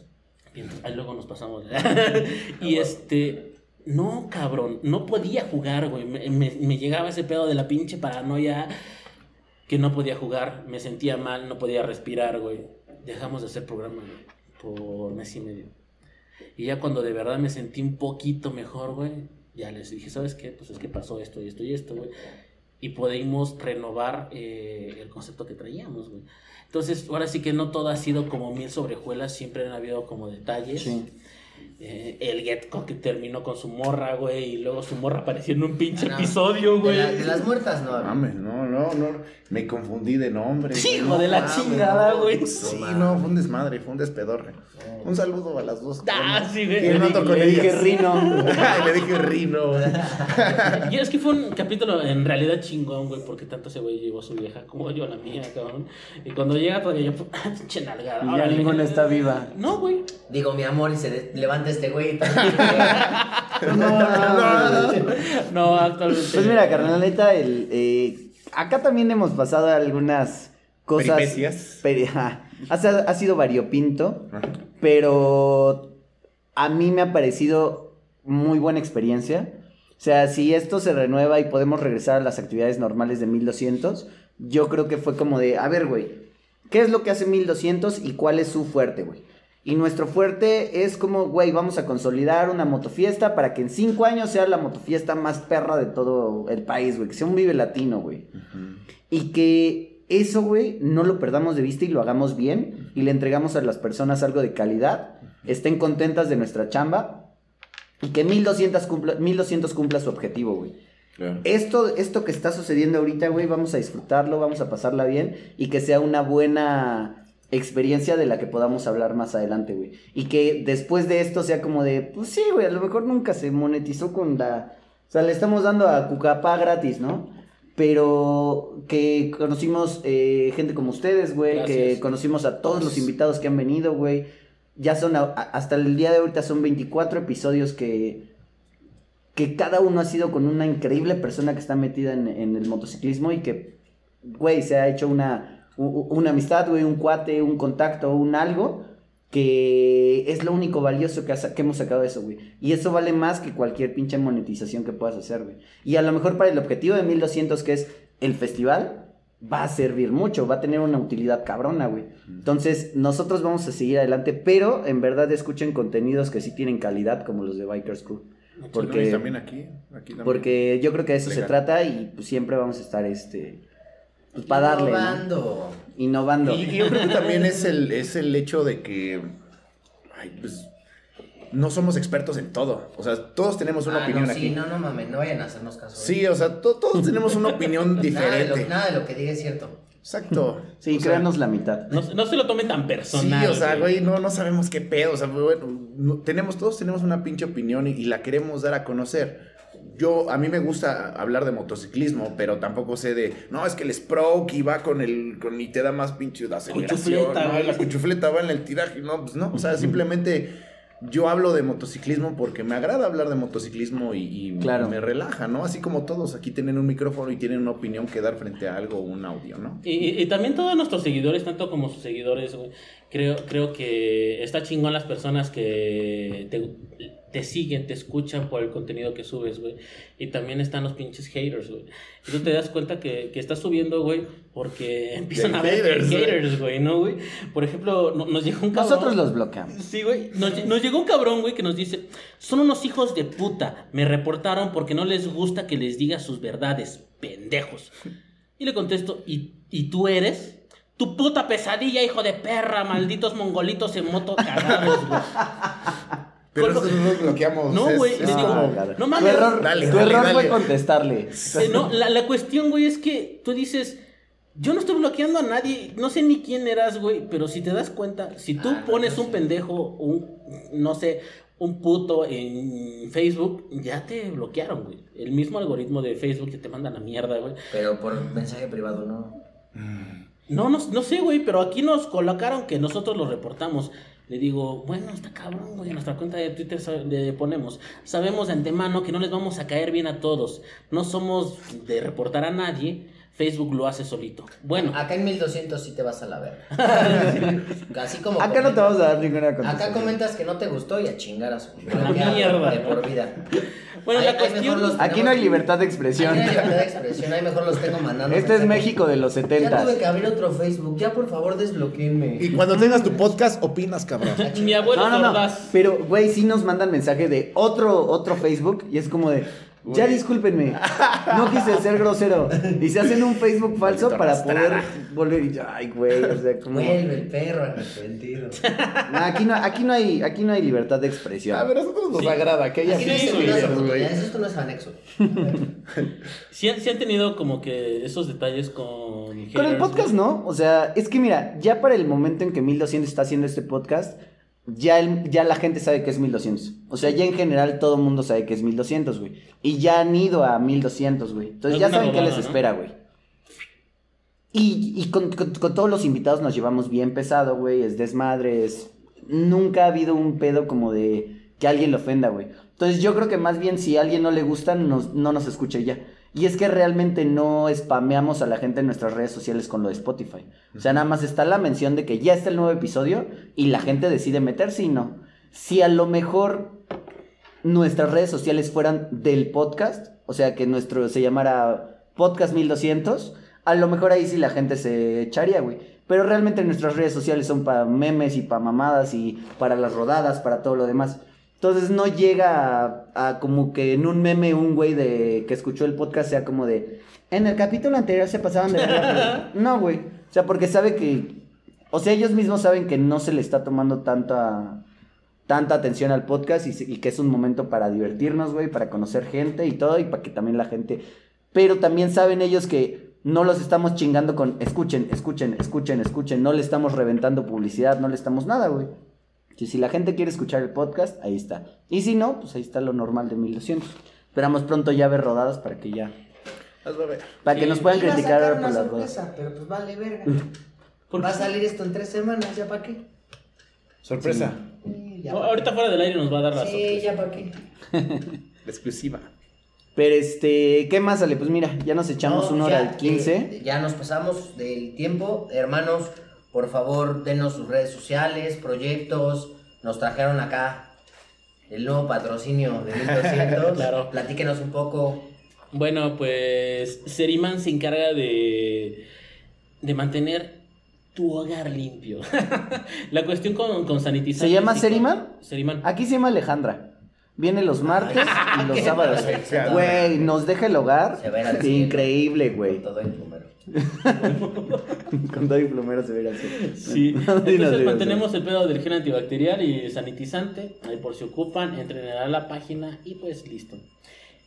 ¿eh? Ahí luego nos pasamos. y este. No, cabrón. No podía jugar, güey. Me, me- me llegaba ese pedo de la pinche paranoia. Que no podía jugar, me sentía mal, no podía respirar, güey. Dejamos de hacer programa güey, por mes y medio. Y ya cuando de verdad me sentí un poquito mejor, güey, ya les dije, ¿sabes qué? Pues es que pasó esto y esto y esto, güey. Y pudimos renovar eh, el concepto que traíamos, güey. Entonces, ahora sí que no todo ha sido como mil sobrejuelas, siempre han habido como detalles. Sí. Eh, el Getco que terminó con su morra, güey, y luego su morra apareció en un pinche No, episodio, De, güey. la- de las muertas, no. Mames, no, no, no. Me confundí de nombre. Sí, güey, hijo no de la mames, chingada, no. güey. Sí, no, fue un desmadre, fue un despedorre. Un saludo a las dos. Ah, Bueno, sí, güey. ¿Quién Le ando dije- con Le dije? Rino. le dije Rino. güey. Y es que fue un capítulo en realidad chingón, güey, porque tanto ese güey llevó a su vieja como yo a la mía, cabrón. Y cuando llega todavía yo, pinche nalgada. Y ya ninguna está viva. No, güey. Digo, mi amor, y se de- levanta este güey. No, actualmente. Pues mira, carnal, neta, el, eh, acá también hemos pasado algunas cosas. Peripecias. peri- ajá. ha, ha sido variopinto, pero a mí me ha parecido muy buena experiencia. O sea, si esto se renueva y podemos regresar a las actividades normales de 1200, yo creo que fue como de, a ver, güey, ¿qué es lo que hace 1200 y cuál es su fuerte, güey? Y nuestro fuerte es como, güey, vamos a consolidar una motofiesta para que en cinco años sea la motofiesta más perra de todo el país, güey. Que sea un vive latino, güey. Y que eso, güey, no lo perdamos de vista y lo hagamos bien. Y le entregamos a las personas algo de calidad. Estén contentas de nuestra chamba. Y que 1200 cumpla, 1200 cumpla su objetivo, güey. Esto, esto que está sucediendo ahorita, güey, vamos a disfrutarlo, vamos a pasarla bien y que sea una buena experiencia de la que podamos hablar más adelante, güey. Y que después de esto sea como de, pues sí, güey, a lo mejor nunca se monetizó con la... O sea, le estamos dando a Cucapá gratis, ¿no? Pero que conocimos eh, gente como ustedes, güey, que conocimos a todos los invitados que han venido, güey. Ya son, a- hasta el día de ahorita son 24 episodios que, que cada uno ha sido con una increíble persona que está metida en, en el motociclismo y que, güey, se ha hecho una, una amistad, güey, un cuate, un contacto, un algo, que es lo único valioso que, hemos sacado de eso, güey. Y eso vale más que cualquier pinche monetización que puedas hacer, güey. Y a lo mejor para el objetivo de 1200, que es el festival, va a servir mucho, va a tener una utilidad cabrona, güey. Entonces, nosotros vamos a seguir adelante, pero en verdad escuchen contenidos que sí tienen calidad, como los de Bikers Crew. Porque, también aquí. aquí también. porque yo creo que de eso se trata y pues, siempre vamos a estar este pues, para darle, ¿no? Innovando. innovando. Y, y yo creo que también es el, es el hecho de que. Ay, pues. No somos expertos en todo. O sea, todos tenemos una Ah, opinión no, aquí. Sí, no, no mames, no vayan a hacernos caso. Sí, o sea, to- todos tenemos una opinión Nada de, diferente. lo, nada de lo que diga es cierto. Exacto. Sí, O sea, créanos la mitad. No, no se lo tomen tan Sí, personal. o sea, güey, no, no sabemos qué pedo. O sea, bueno, no- tenemos, todos tenemos una pinche opinión y, y la queremos dar a conocer. Yo, a mí me gusta hablar de motociclismo, pero tampoco sé de, no, es que el Sproke y va con el, con, y te da más pinche de aceleración. Cuchufleta, ¿no? La cuchufleta va en el tiraje, no, pues no, o sea, simplemente yo hablo de motociclismo porque me agrada hablar de motociclismo y, y Claro. me relaja, ¿no? Así como todos aquí tienen un micrófono y tienen una opinión que dar frente a algo, un audio, ¿no? Y, y- y también todos nuestros seguidores, tanto como sus seguidores, güey, creo, creo que está chingón las personas que te, te siguen, te escuchan por el contenido que subes, güey. Y también están los pinches haters, güey. Y tú te das cuenta que, que estás subiendo, güey, porque empiezan De a ver haters, güey. haters, güey, ¿no, güey? Por ejemplo, no- nos llegó un cabrón. Nosotros los bloqueamos. Sí, güey. Nos, nos llegó un cabrón, güey, que nos dice: Son unos hijos de puta. Me reportaron porque no les gusta que les diga sus verdades, pendejos. Y le contesto: ¿Y, y tú eres? Tu puta pesadilla, hijo de perra, malditos mongolitos en moto cagados, güey. Pero lo- no bloqueamos. No, güey, es les digo, como- claro. no tu mames. error, Dale, tu dale, error dale. fue contestarle. Eh, no, la, la cuestión, güey, es que tú dices, yo no estoy bloqueando a nadie, no sé ni quién eras, güey, pero si te das cuenta, si tú Ah, pones no un pendejo, un, no sé, un puto en Facebook, ya te bloquearon, güey. El mismo algoritmo de Facebook que te manda la mierda, güey. Pero por mensaje privado, no. No, no, no sé, güey, pero aquí nos colocaron que nosotros lo reportamos. Le digo, bueno, está cabrón, güey, en nuestra cuenta de Twitter le ponemos, sabemos de antemano que no les vamos a caer bien a todos. No somos de reportar a nadie. Facebook lo hace solito. Bueno, Acá en 1200 sí te vas a la verga. Así como. Acá no te vamos a dar ninguna Acá comentas que no te gustó y a chingar a su mierda. De por vida. bueno, Ahí- la cuestión... los- Aquí no hay libertad de expresión. Aquí no hay libertad de expresión, ahí mejor los tengo mandando. Este es. México de los Ya tuve 70. que abrir otro Facebook. Ya por favor desbloqueenme. Y cuando tengas tu podcast, opinas, cabrón. Mi abuelo No, no, no. Pero, güey, sí nos mandan mensaje de otro, otro Facebook y es como de. Ya discúlpenme, no quise ser grosero. Y se hacen un Facebook falso para poder volver y ay, güey, o sea, como. Vuelve el perro arrepentido. No, aquí no, aquí no hay, aquí no hay libertad de expresión. A ver, a nosotros nos Sí. agrada que haya Aquí no güey. esto no es anexo. Sí, han- sí han tenido como que esos detalles con... Con el podcast. ¿no? O sea, es que mira, ya para el momento en que 1200 está haciendo este podcast, ya, el- ya la gente sabe que es 1200. O sea, ya en general todo el mundo sabe que es 1200, güey. Y ya han ido a 1200, güey. Entonces ya saben qué les ¿no? espera, güey. Y, y con, con- con todos los invitados nos llevamos bien pesado, güey. Es desmadre, es... Nunca ha habido un pedo como de que alguien lo ofenda, güey. Entonces yo creo que más bien si a alguien no le gusta, nos- no nos escuche ya. Y es que realmente no spameamos a la gente en nuestras redes sociales con lo de Spotify. O sea, nada más está la mención de que ya está el nuevo episodio y la gente decide meterse y no. Si a lo mejor nuestras redes sociales fueran del podcast, o sea, que nuestro se llamara Podcast 1200, a lo mejor ahí sí la gente se echaría, güey. Pero realmente nuestras redes sociales son para memes y para mamadas y para las rodadas, para todo lo demás. Entonces no llega a, a como que en un meme un güey de que escuchó el podcast sea como de en el capítulo anterior se pasaban de verga", pero- No, güey. O sea, porque sabe que o sea, ellos mismos saben que no se le está tomando tanta tanta atención al podcast y que es un momento para divertirnos, güey, para conocer gente y todo y para que también la gente pero también saben ellos que no los estamos chingando con escuchen, escuchen, escuchen, escuchen, no le estamos reventando publicidad, no le estamos nada, güey. Si, si la gente quiere escuchar el podcast, ahí está. Y si no, pues ahí está lo normal de 1200. Esperamos pronto ya ver rodadas para que ya. Hazlo ver. Para que Sí. nos puedan Iba a criticar sacar por las rodadas. sorpresa, pero pues vale verga. ¿Por Va a salir esto en tres semanas, ¿ya para qué? Sorpresa. Sí, ya No, pa' ahorita qué. fuera del aire nos va a dar la Sí, sorpresa. ya para qué. Exclusiva. Pero este, ¿qué más sale? Pues mira, ya nos echamos No, una hora ya, al 15. eh, ya nos pasamos del tiempo. Hermanos, por favor, denos sus redes sociales, proyectos. Nos trajeron acá el nuevo patrocinio de 1200. Claro. Platíquenos un poco. Bueno, pues Seriman se encarga de, de mantener tu hogar limpio. la cuestión con, con sanitizantes. ¿Se llama Seriman? Seriman. Aquí se llama Alejandra. Viene los martes y los sábados. Güey, nos deja el hogar. Se. Increíble, güey. Todo el número. Con todo y plumero se ve así. Sí, entonces mantenemos el pedo del gel antibacterial y sanitizante. Ahí por si ocupan, entren a la página y pues listo.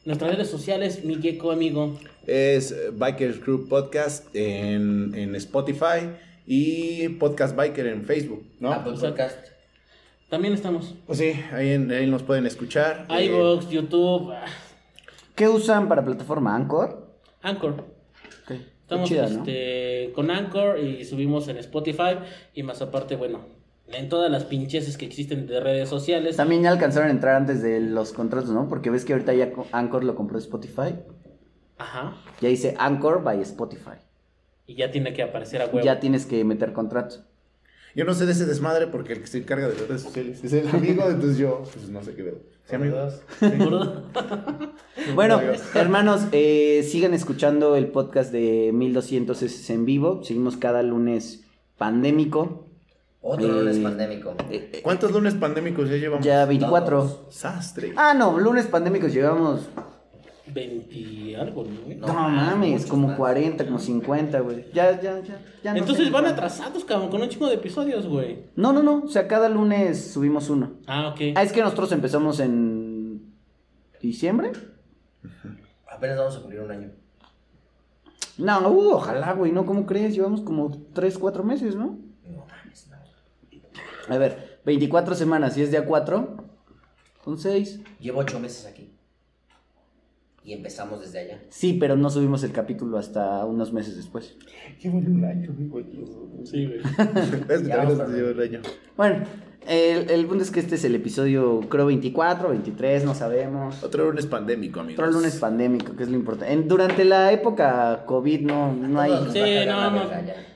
Nuestras redes sociales, mi gecko amigo. Es eh, Biker Crew Podcast en, en Spotify y Podcast Biker en Facebook, ¿no? Apple O sea, Podcast. También estamos. Pues sí, ahí, en- ahí nos pueden escuchar. Eh, iVoox, YouTube, ah, ¿Qué usan para plataforma? ¿Anchor? Anchor. Estamos chida, ¿no? este, con Anchor y subimos en Spotify. Y más aparte, bueno, en todas las pincheses que existen de redes sociales. También ya alcanzaron a entrar antes de los contratos, ¿no? Porque ves que ahorita ya Anchor lo compró Spotify. Ajá. Ya dice Anchor by Spotify. Y ya tiene que aparecer a huevo. Ya tienes que meter contrato. Yo no sé de ese desmadre porque el que se encarga de las redes sociales es el amigo, entonces yo pues no sé qué veo. Sí, amigo. ¿Verdad? Bueno, hermanos, eh, sigan escuchando el podcast de 1200 es en vivo. Seguimos cada lunes pandémico. Otro Eh, lunes pandémico. Eh, ¿Cuántos lunes pandémicos ya llevamos? ya 24. Todos. Sastre. Ah, no, lunes pandémicos llevamos. 20 algo, ¿no? No, No, mames, muchos como más. 40, como 50, güey. Ya, ya, ya. ya no Entonces sé van atrasados, cabrón, con un chingo de episodios, güey. No, no, no. O sea, cada lunes subimos uno. Ah, ok. Ah, es que nosotros empezamos en diciembre. Apenas vamos a cumplir un año. No, uh, ojalá, güey, ¿no? ¿Cómo crees? Llevamos como 3, 4 meses, ¿no? No mames, no. A ver, 24 semanas, si es día 4, son 6. Llevo ocho meses aquí. Y empezamos desde allá. Sí, pero no subimos el capítulo hasta unos meses después. Qué bueno un año, amigo. Sí, güey. Es que Ya también vamos nos para lleva un año. Bueno, El, el punto es que este es el episodio, creo, 24, 23, no sabemos. Otro lunes pandémico, amigos. Otro lunes pandémico, que es lo importante. En- durante la época COVID no, no hay... Sí, no, no.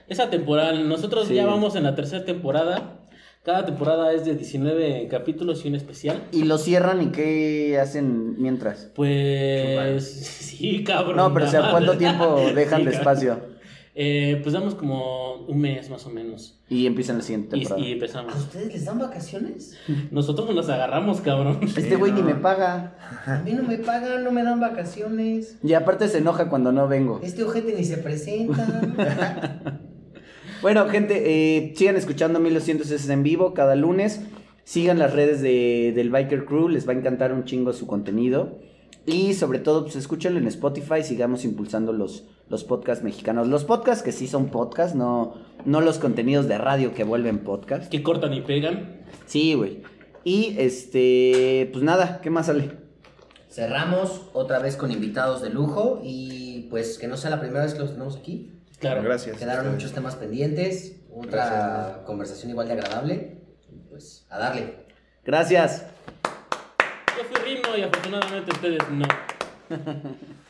Esa temporada, nosotros Sí. ya vamos en la tercera temporada. Cada temporada es de 19 capítulos y un especial. Y lo cierran y qué hacen mientras. Pues sí, cabrón. No, pero o sea, ¿cuánto tiempo dejan Sí, de espacio? Eh, pues damos como un mes más o menos. Y empiezan la siguiente temporada. y empezamos. ¿A ustedes les dan vacaciones? Nosotros nos agarramos, cabrón. Este güey ni me paga. A mí no me pagan, no me dan vacaciones. Y aparte se enoja cuando no vengo. Este ojete ni se presenta. Bueno, gente, eh, sigan escuchando 1200 es en vivo cada lunes. Sigan las redes de, del Biker Crew, les va a encantar un chingo su contenido. Y sobre todo, pues escúchenlo en Spotify, sigamos impulsando los, los podcasts mexicanos. Los podcasts que sí son podcasts, no, no los contenidos de radio que vuelven podcast. Que cortan y pegan. Sí, güey. Y este, pues nada, ¿qué más sale? Cerramos otra vez con invitados de lujo y pues que no sea la primera vez que los tenemos aquí. Claro. Gracias. Quedaron muchos temas pendientes, otra conversación igual de agradable. Pues a darle. Gracias. Yo fui Rino y afortunadamente ustedes no.